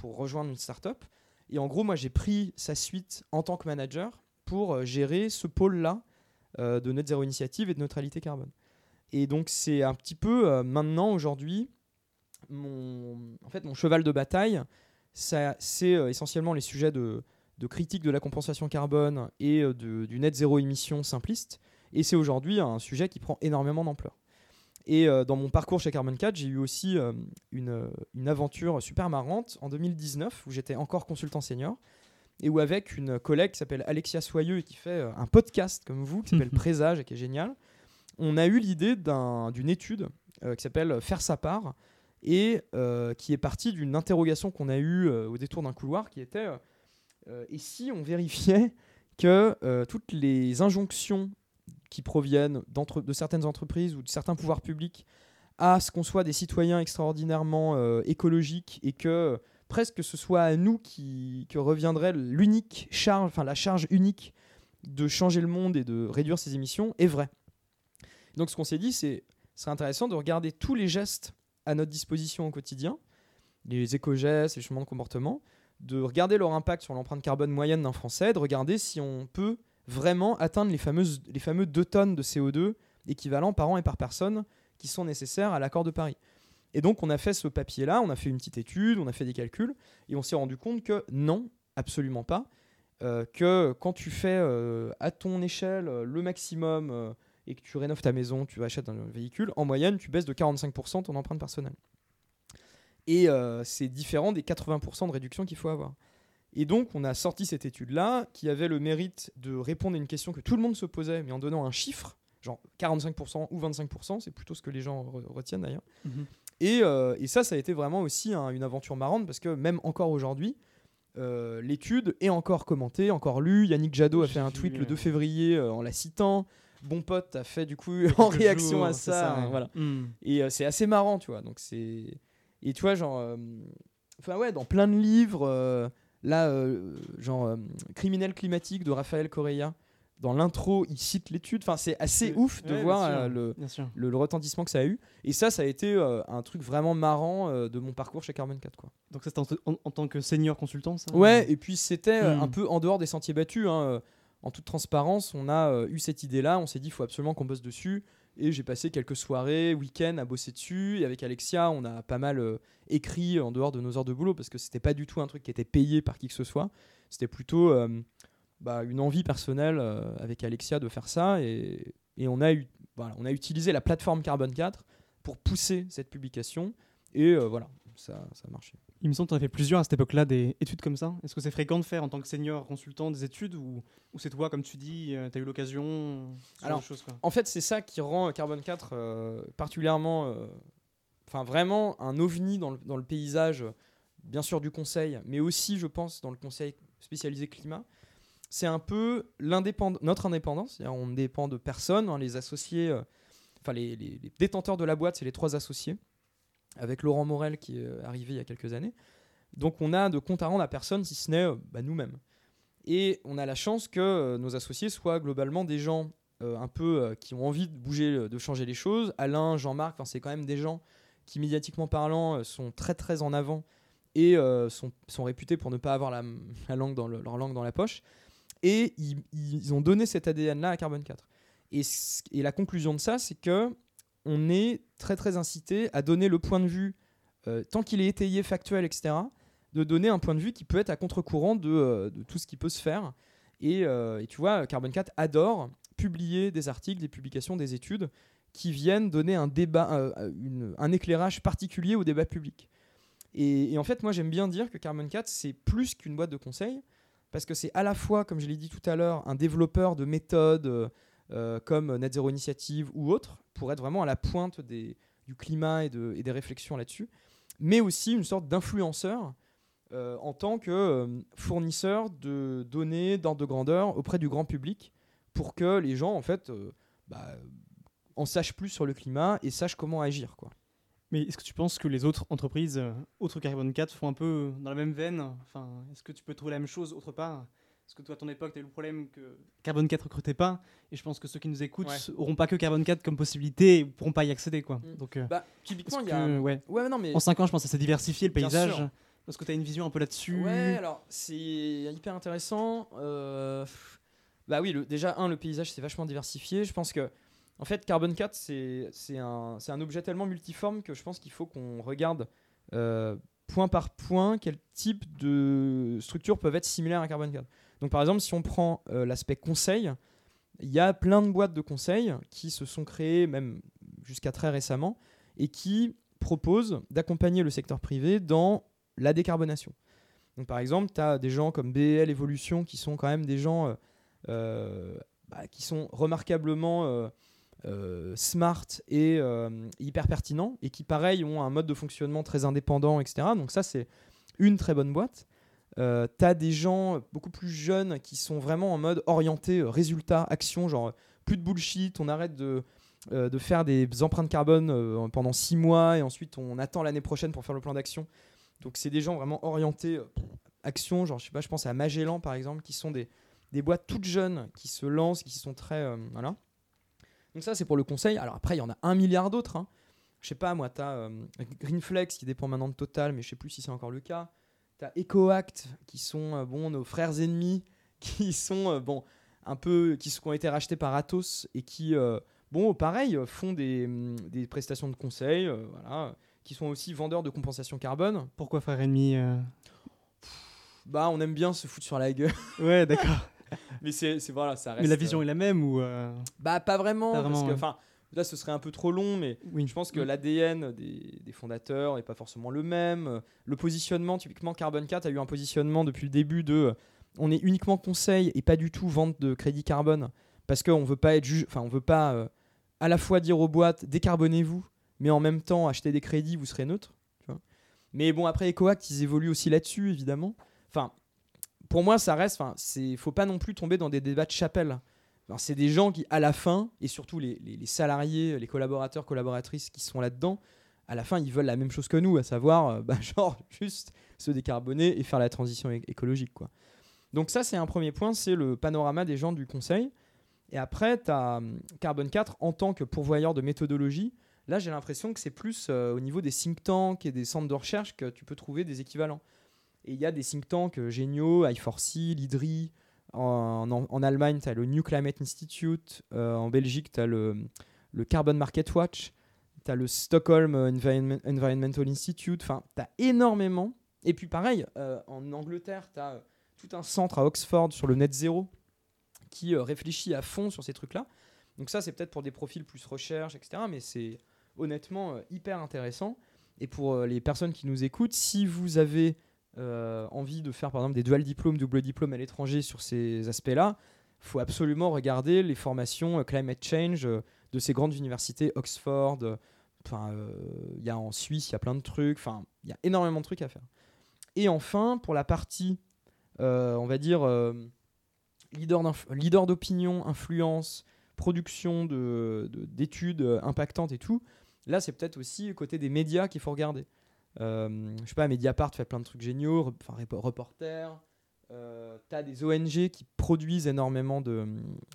rejoindre une startup. Et en gros, moi j'ai pris sa suite en tant que manager pour gérer ce pôle-là de Net Zero Initiative et de neutralité carbone. Et donc c'est un petit peu euh, maintenant, aujourd'hui, mon, en fait, mon cheval de bataille, ça, c'est euh, essentiellement les sujets de, de critique de la compensation carbone et euh, de- du net zéro émission simpliste. Et c'est aujourd'hui un sujet qui prend énormément d'ampleur. Et dans mon parcours chez Carbon 4, j'ai eu aussi une, une aventure super marrante en 2019 où j'étais encore consultant senior et où avec une collègue qui s'appelle Alexia Soyeux et qui fait un podcast comme vous qui s'appelle Présage et qui est génial, on a eu l'idée d'un- d'une étude euh, qui s'appelle Faire sa part et euh, qui est partie d'une interrogation qu'on a eue euh, au détour d'un couloir qui était et si on vérifiait que toutes les injonctions qui proviennent de certaines entreprises ou de certains pouvoirs publics à ce qu'on soit des citoyens extraordinairement écologiques et que presque ce soit à nous qui que reviendrait l'unique charge, enfin la charge unique de changer le monde et de réduire ses émissions est vrai. Donc ce qu'on s'est dit, c'est ce serait intéressant de regarder tous les gestes à notre disposition au quotidien, les éco-gestes, les changements de comportement, de regarder leur impact sur l'empreinte carbone moyenne d'un Français, de regarder si on peut vraiment atteindre les, fameuses, les fameux 2 tonnes de CO2 équivalents par an et par personne qui sont nécessaires à l'accord de Paris. Et donc on a fait ce papier-là, on a fait une petite étude, on a fait des calculs, et on s'est rendu compte que non, absolument pas, euh, que quand tu fais euh, à ton échelle euh, le maximum et que tu rénoves ta maison, tu achètes un véhicule, en moyenne tu baisses de 45% ton empreinte personnelle. Et euh, c'est différent des 80% de réduction qu'il faut avoir. Et donc, on a sorti cette étude-là qui avait le mérite de répondre à une question que tout le monde se posait, mais en donnant un chiffre, genre 45% ou 25%, c'est plutôt ce que les gens re- retiennent d'ailleurs. Mhm. Et, euh, et ça, ça a été vraiment aussi un- une aventure marrante parce que même encore aujourd'hui, euh, l'étude est encore commentée, encore lue. Yannick Jadot a fait un tweet le euh, 2 février en la citant. Bon pote a fait du coup en réaction à ça. hein, voilà. Hmm. Et euh, c'est assez marrant, tu vois. Donc c'est et tu vois genre euh, enfin ouais, dans plein de livres euh, là genre Criminel climatique de Raphaël Correa, dans l'intro, il cite l'étude. Enfin, c'est assez ouf de ouais, voir sûr, euh, le, le, le retentissement que ça a eu. Et ça, ça a été euh, un truc vraiment marrant euh, de mon parcours chez Carbon 4 quoi. Donc ça c'était en, en- en tant que senior consultant ça? Ouais, et puis c'était Hmm. un peu en dehors des sentiers battus. hein, En toute transparence, on a euh, eu cette idée-là, on s'est dit il faut absolument qu'on bosse dessus. Et j'ai passé quelques soirées, week-ends à bosser dessus. Et avec Alexia, on a pas mal euh, écrit en dehors de nos heures de boulot parce que c'était pas du tout un truc qui était payé par qui que ce soit. C'était plutôt euh, bah, une envie personnelle avec Alexia de faire ça. Et, on, a utilisé la plateforme Carbone 4 pour pousser cette publication. Et voilà, ça, ça a marché. Il me semble que tu as fait plusieurs à cette époque-là des études comme ça. Est-ce que c'est fréquent de faire en tant que senior consultant des études ou, ou c'est toi, comme tu dis, tu as eu l'occasion Alors, quoi? En fait, c'est ça qui rend Carbone 4 euh, particulièrement, euh, enfin vraiment un ovni dans le, dans le paysage, euh, bien sûr du conseil, mais aussi, je pense, dans le conseil spécialisé climat. C'est un peu notre indépendance, on ne dépend de personne, hein, les associés, euh, enfin les, les- les détenteurs de la boîte, c'est les trois associés, avec Laurent Morel qui est euh, arrivé il y a quelques années. Donc on a de compte à rendre à personne si ce n'est euh, bah, nous-mêmes. Et on a la chance que euh, nos associés soient globalement des gens un peu qui ont envie de bouger, de changer les choses. Alain, Jean-Marc, c'est quand même des gens qui, médiatiquement parlant, sont très très en avant et sont, réputés pour ne pas avoir la, la langue dans le- leur langue dans la poche. Et ils, ont donné cet ADN-là à Carbone 4. Et, ce- et la conclusion de ça, c'est que on est très très incité à donner le point de vue, euh, tant qu'il est étayé, factuel, etc., de donner un point de vue qui peut être à contre-courant de, euh, tout ce qui peut se faire. Et, euh, tu vois, Carbone 4 adore publier des articles, des publications, des études qui viennent donner un éclairage particulier au débat public. Et, et en fait, moi, j'aime bien dire que Carbon 4, c'est plus qu'une boîte de conseils, parce que c'est à la fois, comme je l'ai dit tout à l'heure, un développeur de méthodes euh, comme Net Zero Initiative ou autres, pour être vraiment à la pointe du climat et, de- et des réflexions là-dessus, mais aussi une sorte d'influenceur euh, en tant que euh, fournisseur de données d'ordre de grandeur auprès du grand public, pour que les gens, en fait, bah, en sachent plus sur le climat et sachent comment agir. Mais est-ce que tu penses que les autres entreprises, autres Carbone 4, font un peu dans la même veine? Enfin, est-ce que tu peux trouver la même chose autre part? Parce que toi, à ton époque, tu as eu le problème que Carbone 4 recrutait pas. Et je pense que ceux qui nous écoutent Ouais. auront pas que Carbone 4 comme possibilité et pourront pas y accéder. Quoi. Mm. Donc, euh, Bah, typiquement, il y que, a. ouais. Ouais, non, mais. En 5 ans, je pense que ça s'est diversifié le Bien paysage. sûr. Est-ce que tu as une vision un peu là-dessus Ouais, alors c'est hyper intéressant. Euh, Bah oui, le- déjà, un, le paysage s'est vachement diversifié. Je pense que, en fait, Carbon 4, c'est c'est un, c'est un objet tellement multiforme que je pense qu'il faut qu'on regarde euh, point par point quel type de structures peuvent être similaires à Carbon 4. Donc, par exemple, si on prend euh, l'aspect conseil, il y a plein de boîtes de conseils qui se sont créées, même jusqu'à très récemment, et qui proposent d'accompagner le secteur privé dans la décarbonation. Donc, par exemple, tu as des gens comme BL Evolution qui sont quand même des gens euh, euh, bah, qui sont remarquablement smart et hyper pertinents et qui, pareil, ont un mode de fonctionnement très indépendant, etc. Donc, ça, c'est une très bonne boîte. Euh, tu as des gens beaucoup plus jeunes qui sont vraiment en mode orienté euh, résultat, action, genre euh, plus de bullshit, on arrête de, euh, de faire des empreintes carbone pendant six mois et ensuite on attend l'année prochaine pour faire le plan d'action. Donc c'est des gens vraiment orientés action, genre je sais pas, je pense à Magellan par exemple, qui sont des, des boîtes toutes jeunes qui se lancent, qui sont très voilà. Donc ça c'est pour le conseil. Alors après il y en a un milliard d'autres. Hein. Je sais pas moi, tu as Greenflex qui dépend maintenant de Total, mais je sais plus si c'est encore le cas. Tu as EcoAct qui sont euh, bon nos frères ennemis, qui sont euh, bon un peu qui, ont été rachetés par Atos et qui euh, bon pareil font des, hum, des prestations de conseil, voilà, qui sont aussi vendeurs de compensation carbone. Pourquoi frère ennemi euh Bah, on aime bien se foutre sur la gueule. Ouais, d'accord. Mais c'est voilà, ça reste. Mais la vision euh, est la même ou euh, Bah, pas vraiment. Pas parce que, là, ce serait un peu trop long, mais Oui. je pense que l'ADN des, des fondateurs n'est pas forcément le même. Le positionnement, typiquement, Carbon 4 a eu un positionnement depuis le début de. On est uniquement conseil et pas du tout vente de crédit carbone. Parce qu'on veut pas être juge. Enfin, on veut pas euh, à la fois dire aux boîtes décarbonez-vous, mais en même temps acheter des crédits, vous serez neutre. tu vois. Mais bon, après EcoAct, ils évoluent aussi là-dessus, évidemment. Enfin, pour moi, ça reste. Enfin, c'est faut pas non plus tomber dans des débats de chapelle. C'est des gens qui, à la fin, et surtout les, salariés, les collaborateurs, collaboratrices qui sont là-dedans, à la fin, ils veulent la même chose que nous, à savoir, euh, bah, genre, juste se décarboner et faire la transition écologique. Quoi. Donc, ça, c'est un premier point, c'est le panorama des gens du conseil. Et après, tu as Carbon 4 en tant que pourvoyeur de méthodologie. Là, j'ai l'impression que c'est plus euh, au niveau des think tanks et des centres de recherche que tu peux trouver des équivalents. Et il y a des think tanks euh, géniaux, I4C, l'IDRI, en, Allemagne, tu as le New Climate Institute. euh, en Belgique, tu as le, Carbon Market Watch. Tu as le Stockholm Environment- Environmental Institute. Enfin, tu as énormément. Et puis pareil, euh, en Angleterre, tu as tout un centre à Oxford sur le net zéro qui euh, réfléchit à fond sur ces trucs-là. Donc ça, c'est peut-être pour des profils plus recherche, etc. Mais c'est honnêtement hyper intéressant. Et pour les personnes qui nous écoutent, si vous avez euh, envie de faire par exemple des dual diplômes, double diplôme à l'étranger sur ces aspects-là, faut absolument regarder les formations euh, climate change euh, de ces grandes universités, Oxford. il y a en Suisse, il y a plein de trucs. Enfin, il y a énormément de trucs à faire. Et enfin, pour la partie, on va dire leader d'opinion, influence, production de- de- d'études euh, impactantes et tout. Là, c'est peut-être aussi côté des médias qu'il faut regarder. Euh, je sais pas, Mediapart fait plein de trucs géniaux, enfin repo- reporter. Euh, T'as des ONG qui produisent énormément de,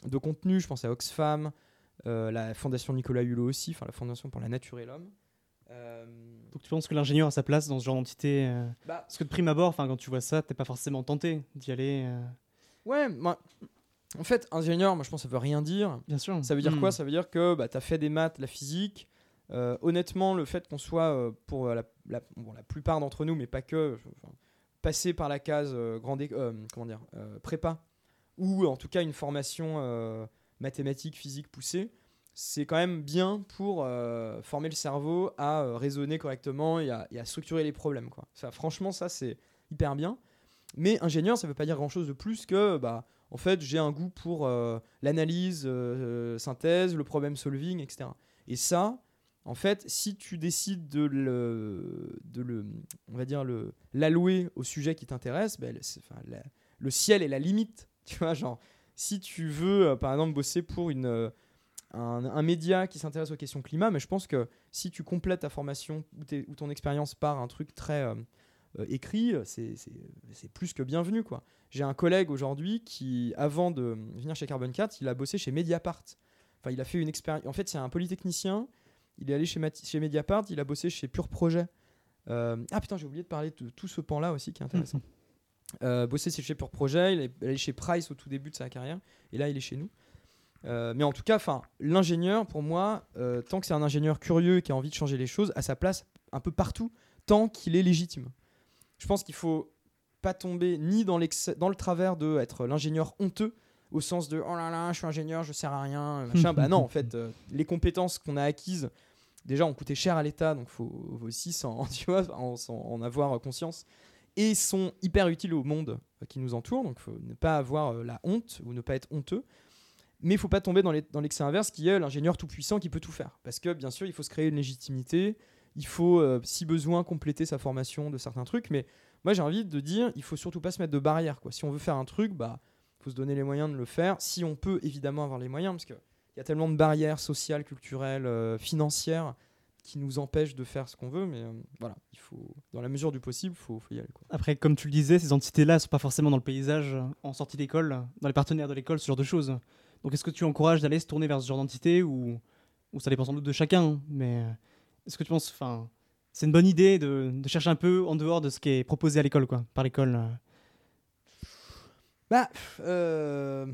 de contenu. Je pense à Oxfam, euh, la Fondation Nicolas Hulot aussi, enfin la Fondation pour la Nature et l'Homme. Donc tu penses que l'ingénieur a sa place dans ce genre d'entité euh, bah, Parce que de prime abord, quand tu vois ça, t'es pas forcément tenté d'y aller. euh, ouais, moi, en fait, ingénieur, moi je pense que ça veut rien dire. Bien sûr. Ça veut dire Hmm. quoi? Ça veut dire que bah, tu as fait des maths, la physique. Euh, honnêtement, le fait qu'on soit, euh, pour euh, la, la- bon, la plupart d'entre nous, mais pas que, passé par la case grande comment dire, prépa, ou en tout cas une formation mathématique, physique poussée, c'est quand même bien pour former le cerveau à raisonner correctement et à, structurer les problèmes. Quoi. Ça, franchement, ça c'est hyper bien. Mais ingénieur, ça veut pas dire grand chose de plus que, bah, en fait, j'ai un goût pour l'analyse, synthèse, le problem solving, etc. Et ça, en fait, si tu décides de le, de le on va dire le l'allouer au sujet qui t'intéresse, ben, le ciel est la limite. Tu vois, genre, si tu veux, euh, par exemple, bosser pour une, euh, un, média qui s'intéresse aux questions climat, mais je pense que si tu complètes ta formation ou, ton expérience par un truc très euh, écrit, c'est plus que bienvenu, quoi. J'ai un collègue aujourd'hui qui, avant de venir chez Carbon 4, il a bossé chez Mediapart. Enfin, il a fait une expérience. En fait, c'est un polytechnicien. Il est allé chez, Mati- chez Mediapart. Il a bossé chez Pure Projet. Euh, ah putain, j'ai oublié de parler de tout ce pan-là aussi qui est intéressant. Euh, bossé chez Pure Projet. Il est allé chez Price au tout début de sa carrière. Et là, il est chez nous. Euh, mais en tout cas, l'ingénieur, pour moi, tant que c'est un ingénieur curieux qui a envie de changer les choses, à sa place un peu partout, tant qu'il est légitime. Je pense qu'il faut pas tomber ni dans, le travers de être l'ingénieur honteux au sens de oh là là je suis ingénieur je sers à rien machin bah non en fait euh, les compétences qu'on a acquises déjà ont coûté cher à l'État donc faut, faut aussi en, avoir conscience et sont hyper utiles au monde euh, qui nous entoure donc faut ne pas avoir euh, la honte ou ne pas être honteux. Mais il faut pas tomber dans l'excès inverse qui est l'ingénieur tout puissant qui peut tout faire. Parce que bien sûr il faut se créer une légitimité il faut euh, si besoin compléter sa formation de certains trucs mais moi j'ai envie de dire il faut surtout pas se mettre de barrière si on veut faire un truc bah faut se donner les moyens de le faire si on peut évidemment avoir les moyens parce que il y a tellement de barrières sociales culturelles euh, financières qui nous empêchent de faire ce qu'on veut mais euh, voilà il faut dans la mesure du possible faut, faut y aller quoi. Après, comme tu le disais, ces entités-là sont pas forcément dans le paysage en sortie d'école, dans les partenaires de l'école, ce genre de choses. Donc est-ce que tu encourages d'aller se tourner vers ce genre d'entité ou, ou ça dépend sans doute de chacun Mais euh, est-ce que tu penses, enfin, c'est une bonne idée de, de chercher un peu en dehors de ce qui est proposé à l'école, quoi, par l'école. Bah, euh,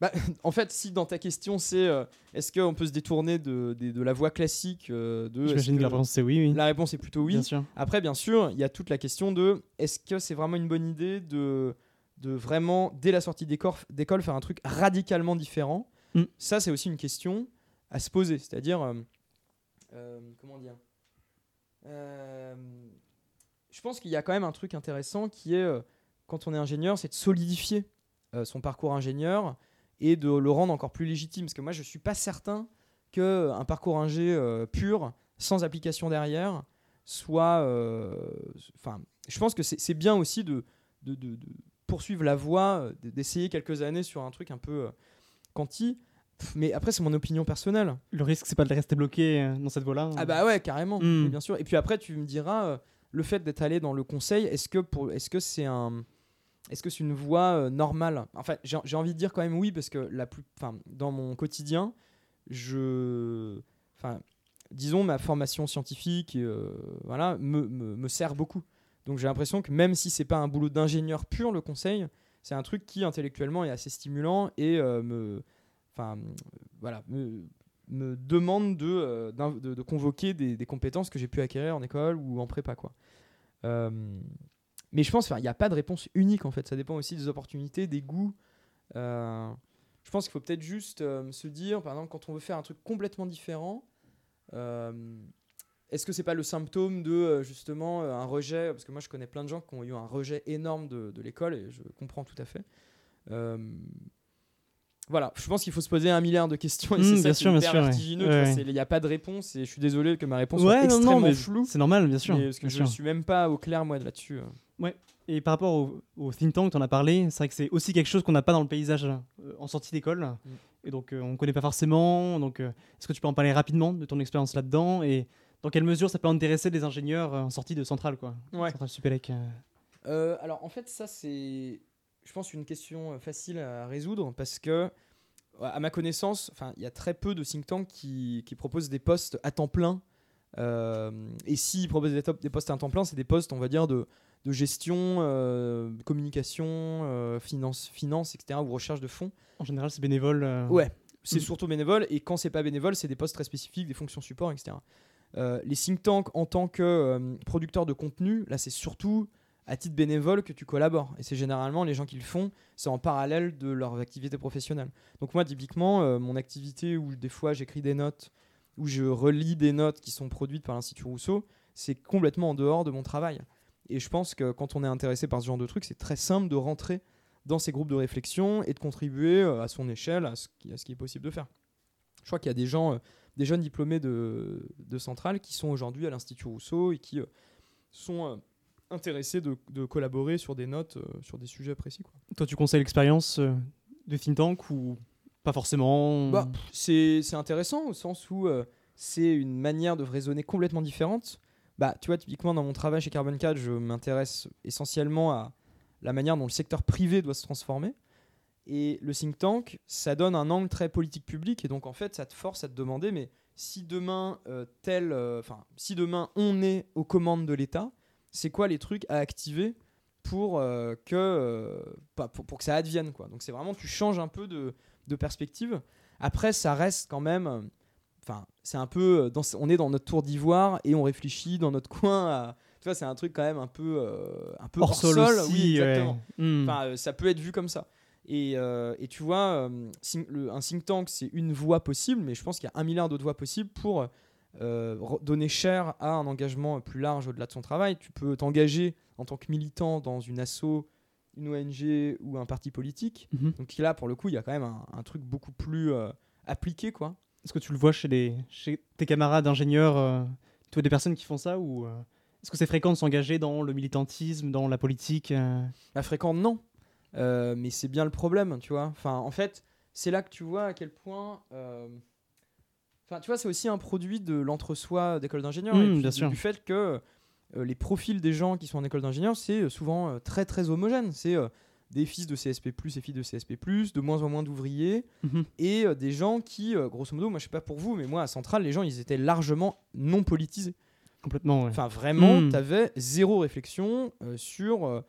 bah, en fait, si dans ta question c'est euh, est-ce qu'on peut se détourner de, de, de la voie classique euh, de. J'imagine que la réponse c'est oui, oui. La réponse est plutôt oui. Bien sûr. Après, bien sûr, il y a toute la question de est-ce que c'est vraiment une bonne idée de, de vraiment, dès la sortie d'école, faire un truc radicalement différent? Mm. Ça, c'est aussi une question à se poser. C'est-à-dire, euh, euh, comment dire? Je pense qu'il y a quand même un truc intéressant qui est, quand on est ingénieur, c'est de solidifier son parcours ingénieur et de le rendre encore plus légitime. Parce que moi, je suis pas certain qu'un parcours ingé euh, pur, sans application derrière, soit. euh, Enfin, je pense que c'est c'est bien aussi de, de, de- de poursuivre la voie, euh, d'essayer quelques années sur un truc un peu quanti. Mais après, c'est mon opinion personnelle. Le risque, c'est pas de rester bloqué dans cette voie-là. Ah bah ouais, carrément, Mm. mais bien sûr. Et puis après, tu me diras, le fait d'être allé dans le conseil, est-ce que est-ce que c'est un, est-ce que c'est une voie euh, normale? Enfin, j'ai envie de dire quand même oui, parce que la plus, dans mon quotidien, je, disons ma formation scientifique, euh, voilà, me, me, sert beaucoup. Donc j'ai l'impression que même si c'est pas un boulot d'ingénieur pur, le conseil, c'est un truc qui intellectuellement est assez stimulant et euh, me, voilà, me, demande de, de convoquer des, des compétences que j'ai pu acquérir en école ou en prépa, quoi. Mais je pense qu'il n'y a pas de réponse unique en fait. Ça dépend aussi des opportunités, des goûts. Euh, je pense qu'il faut peut-être juste euh, se dire, par exemple, quand on veut faire un truc complètement différent, euh, est-ce que c'est pas le symptôme de justement un rejet? Parce que moi je connais plein de gens qui ont eu un rejet énorme de, de l'école et je comprends tout à fait. Voilà, je pense qu'il faut se poser un milliard de questions et Mm, c'est qui sûr, est vertigineux. Ouais, ouais. Il n'y a pas de réponse et je suis désolé que ma réponse Ouais, soit non, non, extrêmement mais floue. c'est normal, bien sûr. mais parce que bien je ne suis même pas au clair moi là-dessus. Euh. Et par rapport au, au think tank, tu en as parlé, c'est vrai que c'est aussi quelque chose qu'on n'a pas dans le paysage euh, en sortie d'école. Mm. Et donc, euh, on ne connaît pas forcément. Donc, euh, est-ce que tu peux en parler rapidement de ton expérience là-dedans Et dans quelle mesure ça peut intéresser des ingénieurs en sortie de centrale, quoi? Ouais. Centrale Supélec. alors en fait ça c'est je pense une question facile à résoudre parce que à ma connaissance il y a très peu de think tanks qui, qui proposent des postes à temps plein et s'ils proposent des, top- des postes à temps plein, c'est des postes, on va dire, de, de gestion, euh, communication, euh, finance, finance, etc., ou recherche de fonds. En général, c'est bénévole. euh, Ouais, c'est Mm. surtout bénévole. Et quand c'est pas bénévole, c'est des postes très spécifiques, des fonctions support, etc. Euh, les think tanks en tant que euh, producteur de contenu, là, c'est surtout à titre bénévole que tu collabores. Et c'est généralement les gens qui le font, c'est en parallèle de leur activité professionnelle. Donc moi, typiquement, mon activité où des fois j'écris des notes, où je relis des notes qui sont produites par l'Institut Rousseau, c'est complètement en dehors de mon travail. Et je pense que quand on est intéressé par ce genre de truc, c'est très simple de rentrer dans ces groupes de réflexion et de contribuer euh, à son échelle à ce qui, à ce qui est possible de faire. Je crois qu'il y a des gens, euh, des jeunes diplômés de, de Centrale qui sont aujourd'hui à l'Institut Rousseau et qui euh, sont intéressés de, de collaborer sur des notes, sur des sujets précis. Quoi. Toi, tu conseilles l'expérience de think tank ou pas forcément? Bah, c'est intéressant au sens où c'est une manière de raisonner complètement différente. Bah, tu vois, typiquement dans mon travail chez Carbon 4, je m'intéresse essentiellement à la manière dont le secteur privé doit se transformer. Et le think tank, ça donne un angle très politique public, et donc en fait, ça te force à te demander, mais si demain, euh, tel, euh, si demain on est aux commandes de l'État, c'est quoi les trucs à activer pour euh, que, pas- pour, pour que ça advienne, quoi. Donc c'est vraiment, tu changes un peu de, de perspective. Après, ça reste quand même. Enfin, c'est un peu. euh, Dans, on est dans notre tour d'ivoire et on réfléchit dans notre coin. À, tu vois, c'est un truc quand même un peu. euh, un peu hors sol, aussi. Oui, ouais. exactement. Hmm. Enfin, euh, ça peut être vu comme ça. Et, euh, et tu vois, le- un think tank, c'est une voie possible, mais je pense qu'il y a un milliard d'autres voies possibles pour donner cher à un engagement plus large au-delà de son travail. Tu peux t'engager en tant que militant dans une asso, une ONG ou un parti politique. Mhm. Donc là, pour le coup, il y a quand même un, un truc beaucoup plus appliqué, quoi. Est-ce que tu le vois chez, les, chez tes camarades ingénieurs euh, Tu vois des personnes qui font ça ou euh, est-ce que c'est fréquent de s'engager dans le militantisme, dans la politique euh? La fréquente, non. Euh, mais c'est bien le problème, tu vois. Enfin, en fait, c'est là que tu vois à quel point. Enfin, tu vois, c'est aussi un produit de l'entre-soi d'école d'ingénieur. Mmh, et bien du- fait que euh, les profils des gens qui sont en école d'ingénieur, c'est souvent euh, très très homogène. C'est euh, des fils de CSP, et filles de CSP, de moins en moins d'ouvriers, Mhm. et euh, des gens qui, euh, grosso modo, moi je sais pas pour vous, mais moi à Centrale, les gens ils étaient largement non politisés. Complètement, ouais. Enfin, vraiment, Mm. tu avais zéro réflexion euh, sur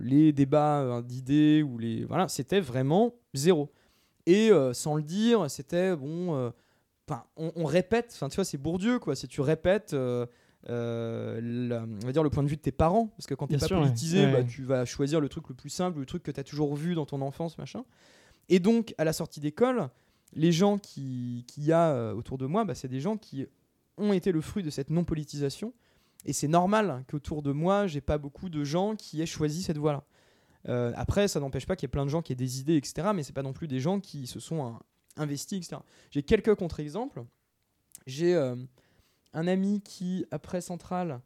les débats d'idées ou les. Voilà, c'était vraiment zéro. Et sans le dire, c'était bon. Enfin, on, on répète, enfin, tu vois, c'est Bourdieu, quoi. Si tu répètes. Euh, euh, la- on va dire le point de vue de tes parents parce que quand t'es pas sûr, politisé Ouais. bah, tu vas choisir le truc le plus simple le truc que tu as toujours vu dans ton enfance machin. Et donc à la sortie d'école les gens qui qu'il y a euh, autour de moi bah, c'est des gens qui ont été le fruit de cette non politisation et c'est normal qu'autour de moi j'ai pas beaucoup de gens qui aient choisi cette voie là après ça n'empêche pas qu'il y ait plein de gens qui aient des idées etc mais c'est pas non plus des gens qui se sont hein, investis etc j'ai quelques contre-exemples. J'ai euh, un ami qui, après Centrale,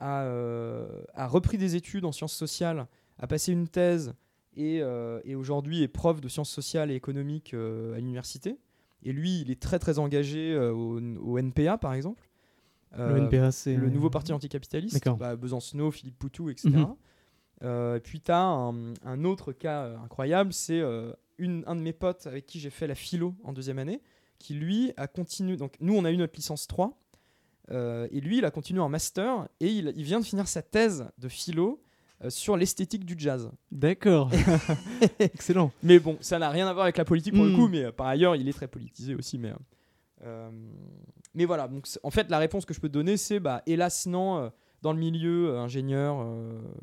a, euh, a repris des études en sciences sociales, a passé une thèse et, euh, et aujourd'hui est prof de sciences sociales et économiques euh, à l'université. Et lui, il est très très engagé au, au NPA, par exemple. le NPA, c'est le nouveau parti anticapitaliste, D'accord. bah, Besancenot, Philippe Poutou, etc. Mhm. Euh, puis tu as un, un autre cas euh, incroyable, c'est euh, un de mes potes avec qui j'ai fait la philo en deuxième année, qui lui a continué. Donc nous, on a eu notre licence 3, euh, et lui, il a continué en master, et il, il vient de finir sa thèse de philo euh, sur l'esthétique du jazz. D'accord. Excellent. Mais bon, ça n'a rien à voir avec la politique pour le Mm. coup, mais euh, par ailleurs, il est très politisé aussi. Mais, mais voilà, donc en fait, la réponse que je peux te donner, c'est bah, hélas, non, dans le milieu ingénieur,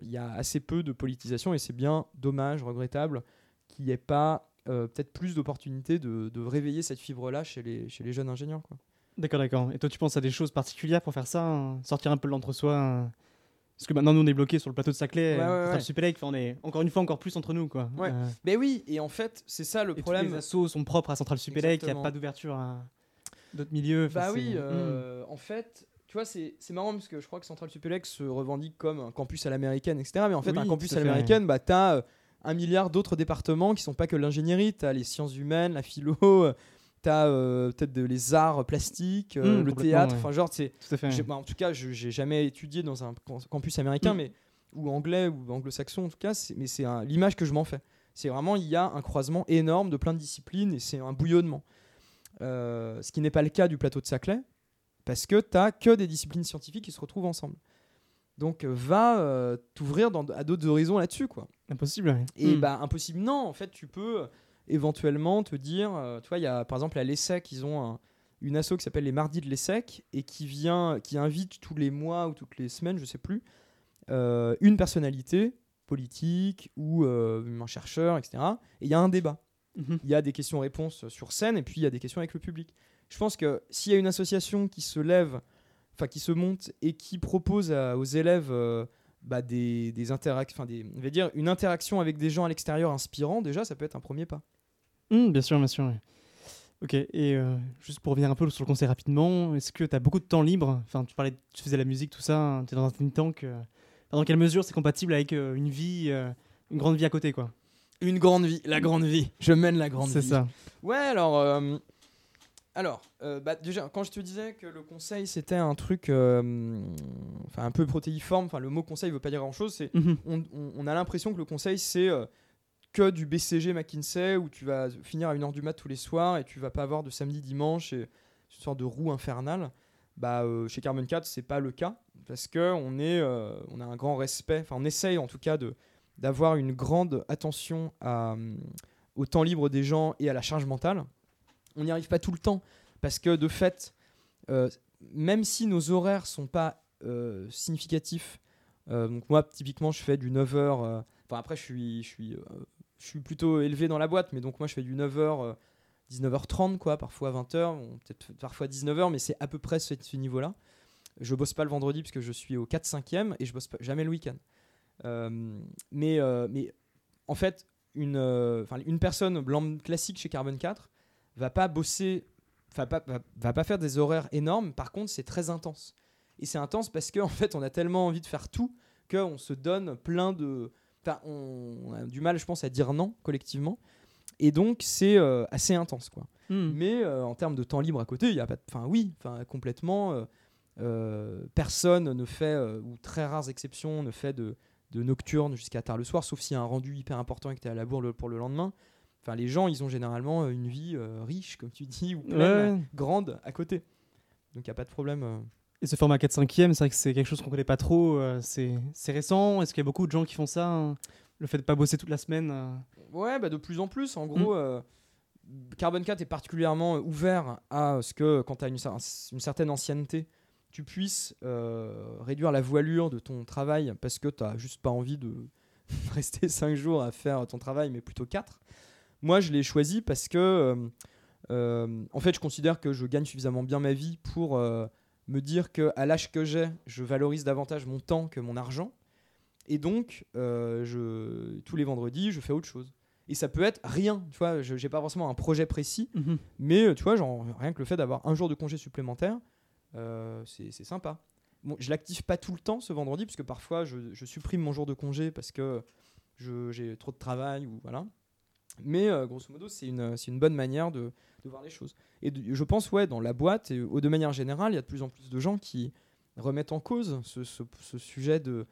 il y a assez peu de politisation et c'est bien dommage, regrettable qu'il n'y ait pas peut-être plus d'opportunités de, de réveiller cette fibre-là chez les, chez les jeunes ingénieurs. Quoi. D'accord, d'accord. Et toi, tu penses à des choses particulières pour faire ça hein Sortir un peu de l'entre-soi hein? Parce que maintenant, nous, on est bloqués sur le plateau de Saclay, Ouais, ouais, euh, ouais. le Super Lake, on est encore une fois encore plus entre nous, quoi. Ouais. Euh, Mais oui, et en fait, c'est ça le et tous problème. les assos sont propres à Central Super Lake, il n'y a pas d'ouverture à d'autres milieux. Bah oui, euh, en fait, tu vois, c'est c'est marrant parce que je crois que Central Supélec se revendique comme un campus à l'américaine, etc. Mais en fait, Oui, un campus à l'américaine, bah, tu as un milliard d'autres départements qui sont pas que l'ingénierie. Tu as les sciences humaines, la philo, tu as peut-être de- les arts plastiques, euh, Mm, le théâtre. ouais. Enfin, genre, c'est. Bah, en tout cas, je j'ai jamais étudié dans un cam- campus américain, Mm. mais ou anglais ou anglo-saxon en tout cas. Mais c'est l'image que je m'en fais. C'est vraiment, il y a un croisement énorme de plein de disciplines et c'est un bouillonnement. Euh, ce qui n'est pas le cas du plateau de Saclay, parce que tu que des disciplines scientifiques qui se retrouvent ensemble. Donc euh, va euh, t'ouvrir à d'autres horizons là-dessus. quoi. Impossible. Et hmm. bah impossible, non. En fait, tu peux éventuellement te dire, tu vois, il y a par exemple à l'ESSEC, ils ont une asso qui s'appelle les Mardis de l'ESSEC et qui vient, qui invite tous les mois ou toutes les semaines, je sais plus, une personnalité politique ou un chercheur, etc. Et il y a un débat. Mhm. Il y a des questions-réponses sur scène et puis il y a des questions avec le public. Je pense que s'il y a une association qui se lève, enfin qui se monte et qui propose aux élèves euh, bah, des, des interactions, des, on va dire une interaction avec des gens à l'extérieur inspirants, déjà ça peut être un premier pas. Mmh, bien sûr, bien sûr. Ok, et euh, juste pour revenir un peu sur le conseil rapidement, est-ce que tu as beaucoup de temps libre? Enfin, tu parlais, tu faisais la musique, tout ça, tu es dans un think tank. Euh, dans quelle mesure c'est compatible avec une vie, une grande vie à côté, quoi? Une grande vie, la grande vie. Je mène la grande vie. C'est ça. Ouais, alors. Euh, alors, euh, bah, déjà, quand je te disais que le conseil c'était un truc euh, enfin un peu protéiforme, enfin le mot conseil veut pas dire grand chose, c'est mhm. on, a l'impression que le conseil c'est que du BCG McKinsey où tu vas finir à 1h du mat tous les soirs et tu vas pas avoir de samedi dimanche et une sorte de roue infernale. Bah, chez Carbon 4, c'est pas le cas parce que on, est, on a un grand respect, enfin on essaye en tout cas de, d'avoir une grande attention euh, au temps libre des gens et à la charge mentale. On n'y arrive pas tout le temps parce que de fait, euh, même si nos horaires sont pas euh, significatifs, donc moi typiquement je fais du 9h, enfin après je, suis, je suis plutôt élevé dans la boîte, mais donc moi je fais du 9h, 19h30 quoi, parfois 20h, peut-être parfois 19h, mais c'est à peu près ce, niveau-là. Je bosse pas le vendredi parce que je suis au 4-5e et je bosse jamais le week-end. Euh, mais, euh, mais en fait, une, euh, une personne classique chez Carbon 4 va pas bosser, va pas, va, pas faire des horaires énormes. Par contre, c'est très intense. Et c'est intense parce qu'en en fait, on a tellement envie de faire tout qu'on se donne plein de. On, a du mal, je pense, à dire non collectivement. Et donc, c'est assez intense, quoi. Hmm. Mais en termes de temps libre à côté, il y a pas. Enfin, oui, enfin, complètement. personne ne fait, ou très rares exceptions, ne fait de, de nocturne jusqu'à tard le soir, sauf s'il y a un rendu hyper important et que tu es à la bourre pour le lendemain. Enfin, les gens, ils ont généralement euh, une vie euh, riche, comme tu dis, ou pleine, grande à côté. Donc il n'y a pas de problème. Euh. Et ce format 4 5 e c'est vrai que c'est quelque chose qu'on connaît pas trop. c'est récent Est-ce qu'il y a beaucoup de gens qui font ça hein Le fait de pas bosser toute la semaine Ouais, bah de plus en plus. En gros, mm. Carbon 4 est particulièrement ouvert à ce que quand tu as une, une certaine ancienneté, tu puisses euh, réduire la voilure de ton travail parce que tu n'as juste pas envie de rester 5 jours à faire ton travail, mais plutôt 4. Moi, je l'ai choisi parce que, euh, euh, en fait, je considère que je gagne suffisamment bien ma vie pour me dire qu'à l'âge que j'ai, je valorise davantage mon temps que mon argent. Et donc, je, tous les vendredis, je fais autre chose. Et ça peut être rien, tu vois, je n'ai pas forcément un projet précis, mhm. mais tu vois, genre, rien que le fait d'avoir un jour de congé supplémentaire, euh, c'est sympa. Bon, je l'active pas tout le temps ce vendredi, parce que parfois je, supprime mon jour de congé parce que j'ai trop de travail ou voilà. Mais euh, grosso modo, c'est une, une, bonne manière de, de, voir les choses. Et je pense, ouais, dans la boîte, et de manière générale, il y a de plus en plus de gens qui remettent en cause ce, ce, sujet de,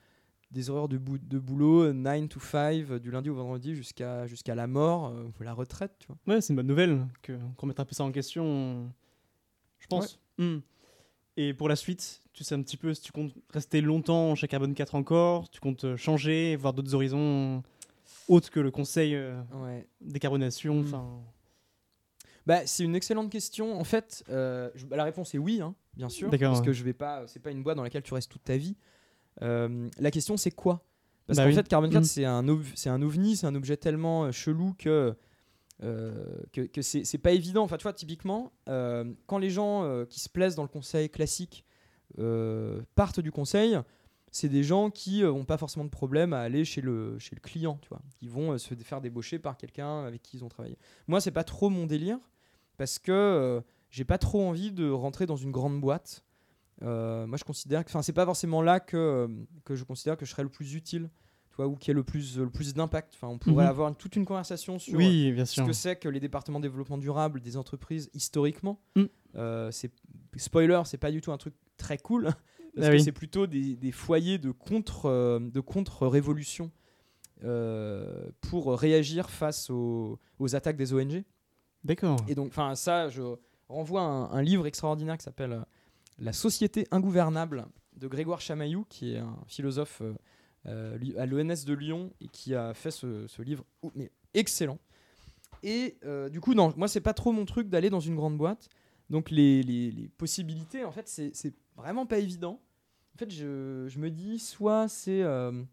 des horaires de, de boulot 9 to 5, du lundi au vendredi jusqu'à jusqu'à la mort, euh, la retraite. Tu vois. Ouais, c'est une bonne nouvelle qu'on mette un peu ça en question, je pense. Hmm. Et pour la suite, tu sais un petit peu si tu comptes rester longtemps chez Carbone 4 encore, tu comptes euh, changer, voir d'autres horizons autres que le conseil euh, décarbonation. Mm. Enfin. Bah, c'est une excellente question. En fait, euh, bah, la réponse est oui, hein, bien sûr, parce que je vais pas, c'est pas une boîte dans laquelle tu restes toute ta vie. la question c'est quoi? Parce bah qu'en fait, Carbone 4 mm. c'est un, c'est un ovni, c'est un objet tellement chelou que euh, que, que c'est pas évident. Enfin, tu vois, typiquement, euh, quand les gens euh, qui se plaisent dans le conseil classique partent du conseil, c'est des gens qui n'ont pas forcément de problème à aller chez le, chez le client, tu vois, qui vont se faire débaucher par quelqu'un avec qui ils ont travaillé. Moi, c'est pas trop mon délire parce que j'ai pas trop envie de rentrer dans une grande boîte. moi, je considère que, enfin, c'est pas forcément là que, que je considère que je serais le plus utile tu ou qui a le plus, le plus d'impact. Enfin, on pourrait mhm. avoir toute une conversation sur ce que c'est que les départements de développement durable des entreprises historiquement. Mm. Euh, c'est spoiler, c'est pas du tout un truc très cool parce ah que c'est plutôt des, des, foyers de euh, de contre révolution euh, pour réagir face aux, aux attaques des ONG. D'accord. Et donc, enfin, ça, je renvoie à un, un livre extraordinaire qui s'appelle La Société ingouvernable de Grégoire Chamaillou, qui est un philosophe euh, euh, à l'ENS de Lyon et qui a fait ce, ce livre oh, mais excellent. Et euh, du coup, non, moi, c'est pas trop mon truc d'aller dans une grande boîte. Donc, les, les- les possibilités, en fait, c'est vraiment pas évident. En fait, je, me dis, soit c'est. euh,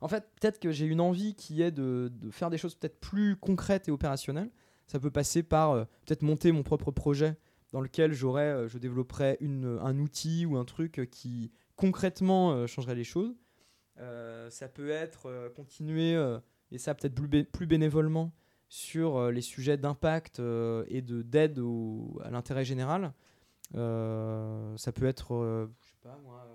en fait, peut-être que j'ai une envie qui est de, faire des choses peut-être plus concrètes et opérationnelles. Ça peut passer par euh, peut-être monter mon propre projet dans lequel j'aurais, euh, je développerais un outil ou un truc qui concrètement changerait les choses. Ça peut être continuer, et ça peut-être plus, bé- plus bénévolement, sur les sujets d'impact et de d'aide à l'intérêt général. Euh, ça peut être, euh, je sais pas moi,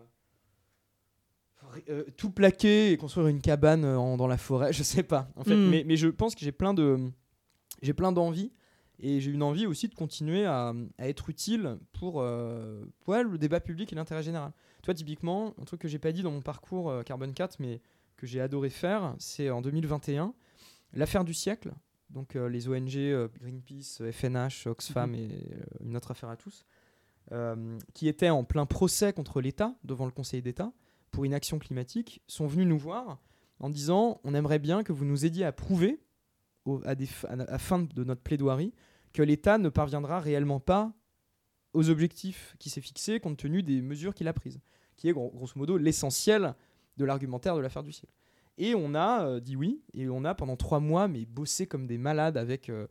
euh, tout plaquer et construire une cabane en- dans la forêt, je sais pas. En fait, Mm. mais, mais je pense que j'ai plein de, j'ai plein d'envies et j'ai une envie aussi de continuer à, à être utile pour, euh, ouais, le débat public et l'intérêt général. Toi, typiquement, un truc que j'ai pas dit dans mon parcours euh, Carbone 4, mais que j'ai adoré faire, c'est en 2021, l'affaire du siècle. Donc euh, les ONG Greenpeace, FNH, Oxfam Mhm. et une autre affaire à tous, euh, qui étaient en plein procès contre l'État devant le Conseil d'État pour inaction climatique, sont venus nous voir en disant on aimerait bien que vous nous aidiez à prouver, à, des, fin de notre plaidoirie, que l'État ne parviendra réellement pas aux objectifs qui s'est fixés compte tenu des mesures qu'il a prises, qui est gros- grosso modo l'essentiel de l'argumentaire de l'affaire du siècle. Et on a euh, dit oui, et on a pendant trois mois mais bossé comme des malades avec euh,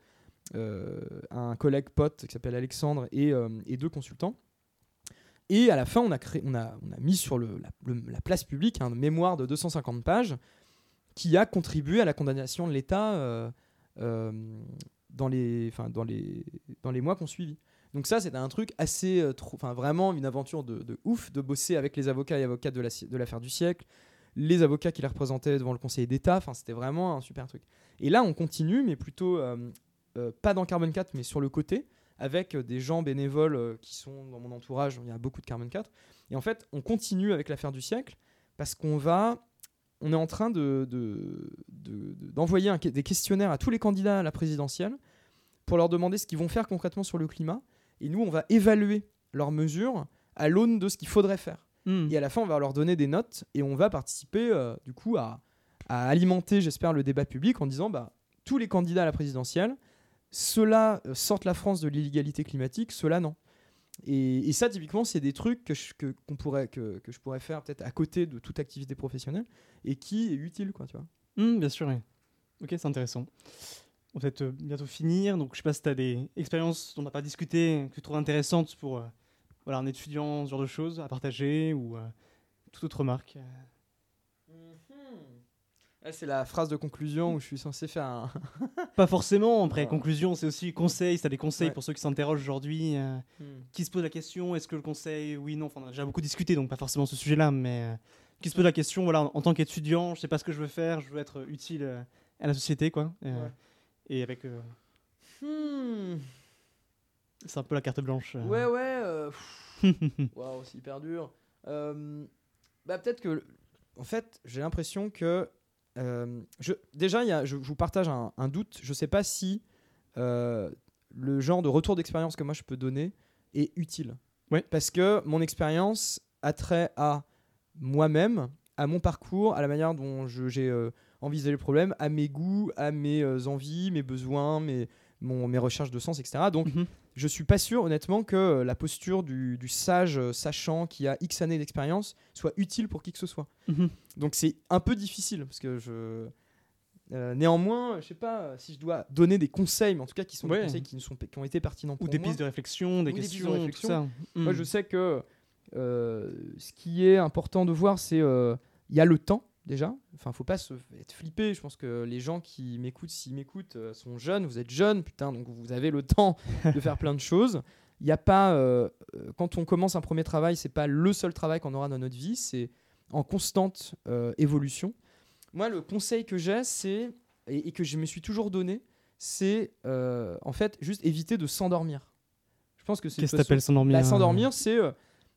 un collègue pote qui s'appelle Alexandre et, euh, et deux consultants. Et à la fin, on a, créé, on a, on a mis sur la, place publique un mémoire de 250 pages qui a contribué à la condamnation de l'État euh, euh, dans, les, dans, les, dans les mois qu'on suivit. Donc ça, c'était un truc assez, euh, vraiment une aventure de, ouf de bosser avec les avocats et avocates de la- de l'affaire du siècle, les avocats qui les représentaient devant le Conseil d'État. Enfin, c'était vraiment un super truc. Et là, on continue, mais plutôt euh, euh, pas dans Carbone 4, mais sur le côté, avec euh, des gens bénévoles euh, qui sont dans mon entourage. Il y a beaucoup de Carbone 4. Et en fait, on continue avec l'affaire du siècle parce qu'on va, on est en train de, de- de- d'envoyer des questionnaires à tous les candidats à la présidentielle pour leur demander ce qu'ils vont faire concrètement sur le climat. Et nous, on va évaluer leurs mesures à l'aune de ce qu'il faudrait faire. Hmm. Et à la fin, on va leur donner des notes et on va participer euh, du coup à, à alimenter, j'espère, le débat public en disant bah, tous les candidats à la présidentielle, ceux-là euh, sortent la France de l'illégalité climatique, ceux-là non. Et, ça, typiquement, c'est des trucs que je, pourrait, que, que je pourrais faire peut-être à côté de toute activité professionnelle et qui est utile, quoi, tu vois. Hmm, bien sûr, oui. Ok, c'est intéressant. On va peut-être euh, bientôt finir. Donc, je sais pas si tu as des expériences dont on n'a pas discuté, que tu trouves intéressantes pour euh, voilà, un étudiant, ce genre de choses à partager ou toute autre remarque. C'est la phrase de conclusion où je suis censé faire un. Pas forcément. Après, conclusion, c'est aussi conseil. Si tu as des conseils Ouais. pour ceux qui s'interrogent aujourd'hui, euh, qui se posent la question est-ce que le conseil, oui, non Enfin, on a déjà beaucoup discuté, donc pas forcément ce sujet-là, mais euh, qui se pose la question voilà, en tant qu'étudiant, je sais pas ce que je veux faire, je veux être utile euh, à la société, quoi. Ouais. Et avec. Hmm. c'est un peu la carte blanche. Ouais, ouais. Waouh, c'est hyper dur. Bah, peut-être que. En fait, j'ai l'impression que. Euh, je, déjà, il y a, je, je vous partage un, un doute. Je sais pas si euh, le genre de retour d'expérience que moi je peux donner est utile. Ouais. Parce que mon expérience a trait à moi-même, à mon parcours, à la manière dont j'ai euh, envisagé le problème, à mes goûts, à mes euh, envies, mes besoins, mes, mon, mes recherches de sens, etc. Donc, Mhm. Je suis pas sûr, honnêtement, que euh, la posture du, du sage euh, sachant qui a X années d'expérience soit utile pour qui que ce soit. Mhm. Donc c'est un peu difficile parce que je. euh, néanmoins, je sais pas euh, si je dois donner des conseils, mais en tout cas qui sont Ouais. des conseils qui, ne sont, qui ont été pertinents pour Ou des moi. pistes de réflexion, des Ou des de questions, réflexion. tout ça. Moi, Mm. je sais que euh, ce qui est important de voir, c'est il y a le temps déjà. Enfin, faut pas se être flippé. Je pense que les gens qui m'écoutent, s'ils m'écoutent, euh, sont jeunes. Vous êtes jeunes, putain, donc vous avez le temps de faire plein de choses. Il n'y a pas, euh, euh, quand on commence un premier travail, c'est pas le seul travail qu'on aura dans notre vie. C'est en constante euh, évolution. Moi, le conseil que j'ai, c'est et, et que je me suis toujours donné, c'est en fait juste éviter de s'endormir. Je pense que c'est Qu'est-ce que t'appelles s'endormir bah, S'endormir, c'est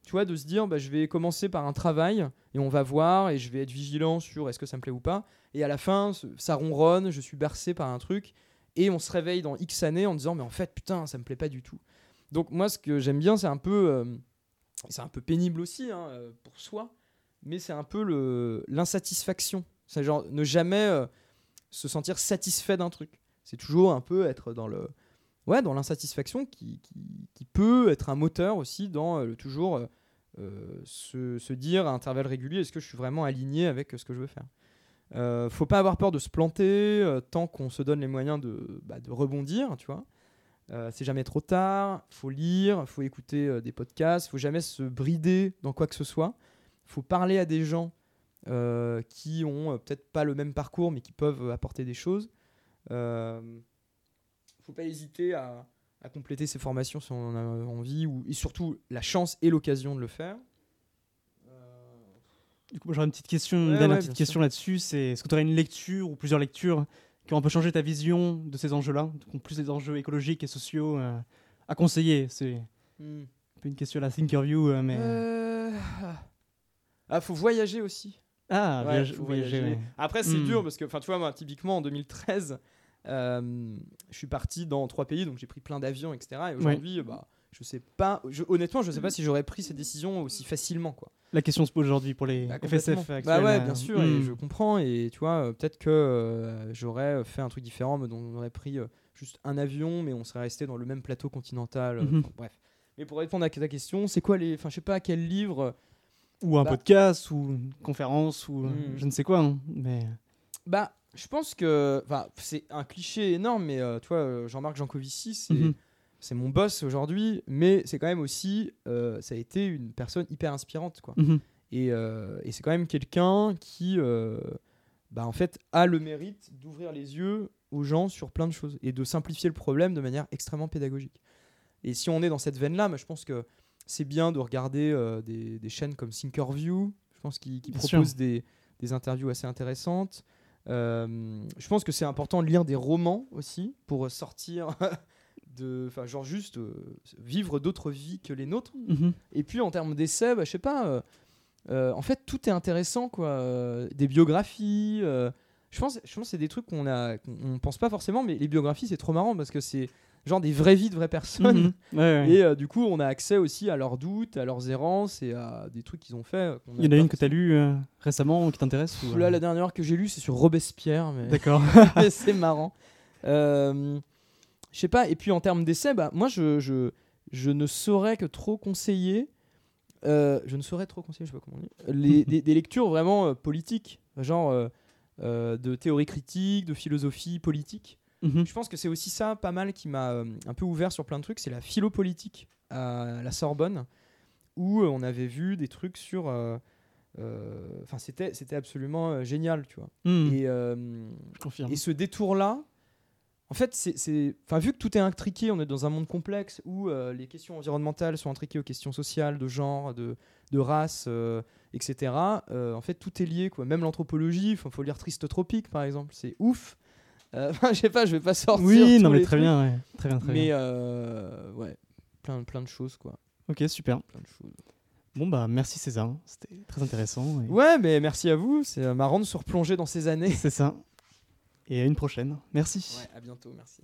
tu vois, de se dire bah, je vais commencer par un travail et on va voir et je vais être vigilant sur est-ce que ça me plaît ou pas. Et à la fin, ça ronronne, je suis bercé par un truc et on se réveille dans X années en disant mais en fait, putain, ça me plaît pas du tout. Donc, moi, ce que j'aime bien, c'est un peu euh, c'est un peu pénible aussi hein, euh, pour soi, mais c'est un peu l'insatisfaction. C'est genre ne jamais euh, se sentir satisfait d'un truc. C'est toujours un peu être dans le ouais dans l'insatisfaction qui, qui, peut être un moteur aussi dans euh, le toujours euh, euh, se, se dire à intervalles réguliers est-ce que je suis vraiment aligné avec ce que je veux faire? Euh, faut pas avoir peur de se planter tant qu'on se donne les moyens de, bah, rebondir, tu vois. C'est jamais trop tard, faut lire, faut écouter des podcasts, faut jamais se brider dans quoi que ce soit. Faut parler à des gens qui ont peut-être pas le même parcours mais qui peuvent apporter des choses. Faut pas hésiter à, à compléter ses formations si on en a envie ou, et surtout la chance et l'occasion de le faire. Euh, Du coup, j'aurais une petite question, une Ouais, dernière ouais, petite bien question là-dessus. C'est est-ce que tu aurais une lecture ou plusieurs lectures qui ont un peu changé ta vision de ces enjeux-là, donc plus des enjeux écologiques et sociaux euh, à conseiller? C'est un peu une question à la Thinkerview, euh, mais Euh, Ah, faut voyager aussi. ah, Ouais, voyage- faut voyager. Après, c'est Hmm. dur parce que, enfin, tu vois, moi, typiquement en 2013, euh, je suis parti dans trois pays, donc j'ai pris plein d'avions, etc. Et aujourd'hui, bah, je sais pas, je- honnêtement, je sais pas si j'aurais pris cette décision aussi facilement, quoi. La question se pose aujourd'hui pour les Bah, FSF complètement. actuels. Bah ouais, euh, bien sûr, et hmm. je comprends. Et tu vois, euh, peut-être que euh, j'aurais fait un truc différent, mais on aurait pris euh, juste un avion, mais on serait resté dans le même plateau continental. euh, Mhm. enfin, bref. Mais pour répondre à ta question, c'est quoi les. Enfin, je sais pas quel livre. Ou un Bah. podcast, ou une conférence, ou euh, Hmm. je ne sais quoi. hein, mais Bah, je pense que. C'est un cliché énorme, mais euh, tu vois, euh, Jean-Marc Jancovici, c'est. Mhm. C'est mon boss aujourd'hui, mais c'est quand même aussi, euh, ça a été une personne hyper inspirante, quoi. Mhm. Et, euh, et c'est quand même quelqu'un qui, bah, en fait, a le mérite d'ouvrir les yeux aux gens sur plein de choses et de simplifier le problème de manière extrêmement pédagogique. Et si on est dans cette veine-là, moi, je pense que c'est bien de regarder euh, des, des chaînes comme Thinkerview, je pense Bien proposent des, des interviews assez intéressantes. Euh, je pense que c'est important de lire des romans aussi pour sortir de. Enfin, genre juste euh, vivre d'autres vies que les nôtres. Mhm. Et puis en termes d'essais, bah, je sais pas. euh, en fait, tout est intéressant, quoi. Euh, des biographies. euh, je pense, je pense que c'est des trucs qu'on a, qu'on on pense pas forcément, mais les biographies, c'est trop marrant parce que c'est genre des vraies vies de vraies personnes. Mhm. Ouais, ouais. Et euh, du coup, on a accès aussi à leurs doutes, à leurs errances et à des trucs qu'ils ont fait. euh, Il y en a une que tu as lue euh, récemment qui t'intéresse ou. Là, euh, la dernière que j'ai lue, c'est sur Robespierre, mais D'accord. c'est marrant. Je sais pas. Et puis en termes d'essais, bah, moi, je, je, je ne saurais que trop conseiller. je ne saurais trop conseiller, je sais pas comment on dit. Les, des, des lectures vraiment politiques, genre de théorie critique, de philosophie politique. Mhm. Je pense que c'est aussi ça, pas mal, qui m'a euh, un peu ouvert sur plein de trucs. C'est la philopolitique à la Sorbonne, où euh, on avait vu des trucs sur. euh, euh, Enfin, c'était c'était absolument génial, tu vois. Mhm. Et, Je confirme. et ce détour-là, en fait, c'est- c'est. Enfin, vu que tout est intriqué, on est dans un monde complexe où euh, les questions environnementales sont intriquées aux questions sociales, de genre, de, de race, euh, etc. euh, en fait, tout est lié, quoi. Même l'anthropologie, il faut lire Triste Tropique, par exemple, c'est ouf. Euh, Enfin, je sais pas, je vais pas sortir. Oui, non, mais très bien, ouais. Très bien, très Mais bien. euh, ouais, plein, plein de choses, quoi. Ok, super. Plein de choses. Bon, bah, merci César. C'était très intéressant. et- Ouais, mais merci à vous. C'est euh, marrant de se replonger dans ces années. C'est ça. Et à une prochaine. Merci. Ouais, à bientôt, merci.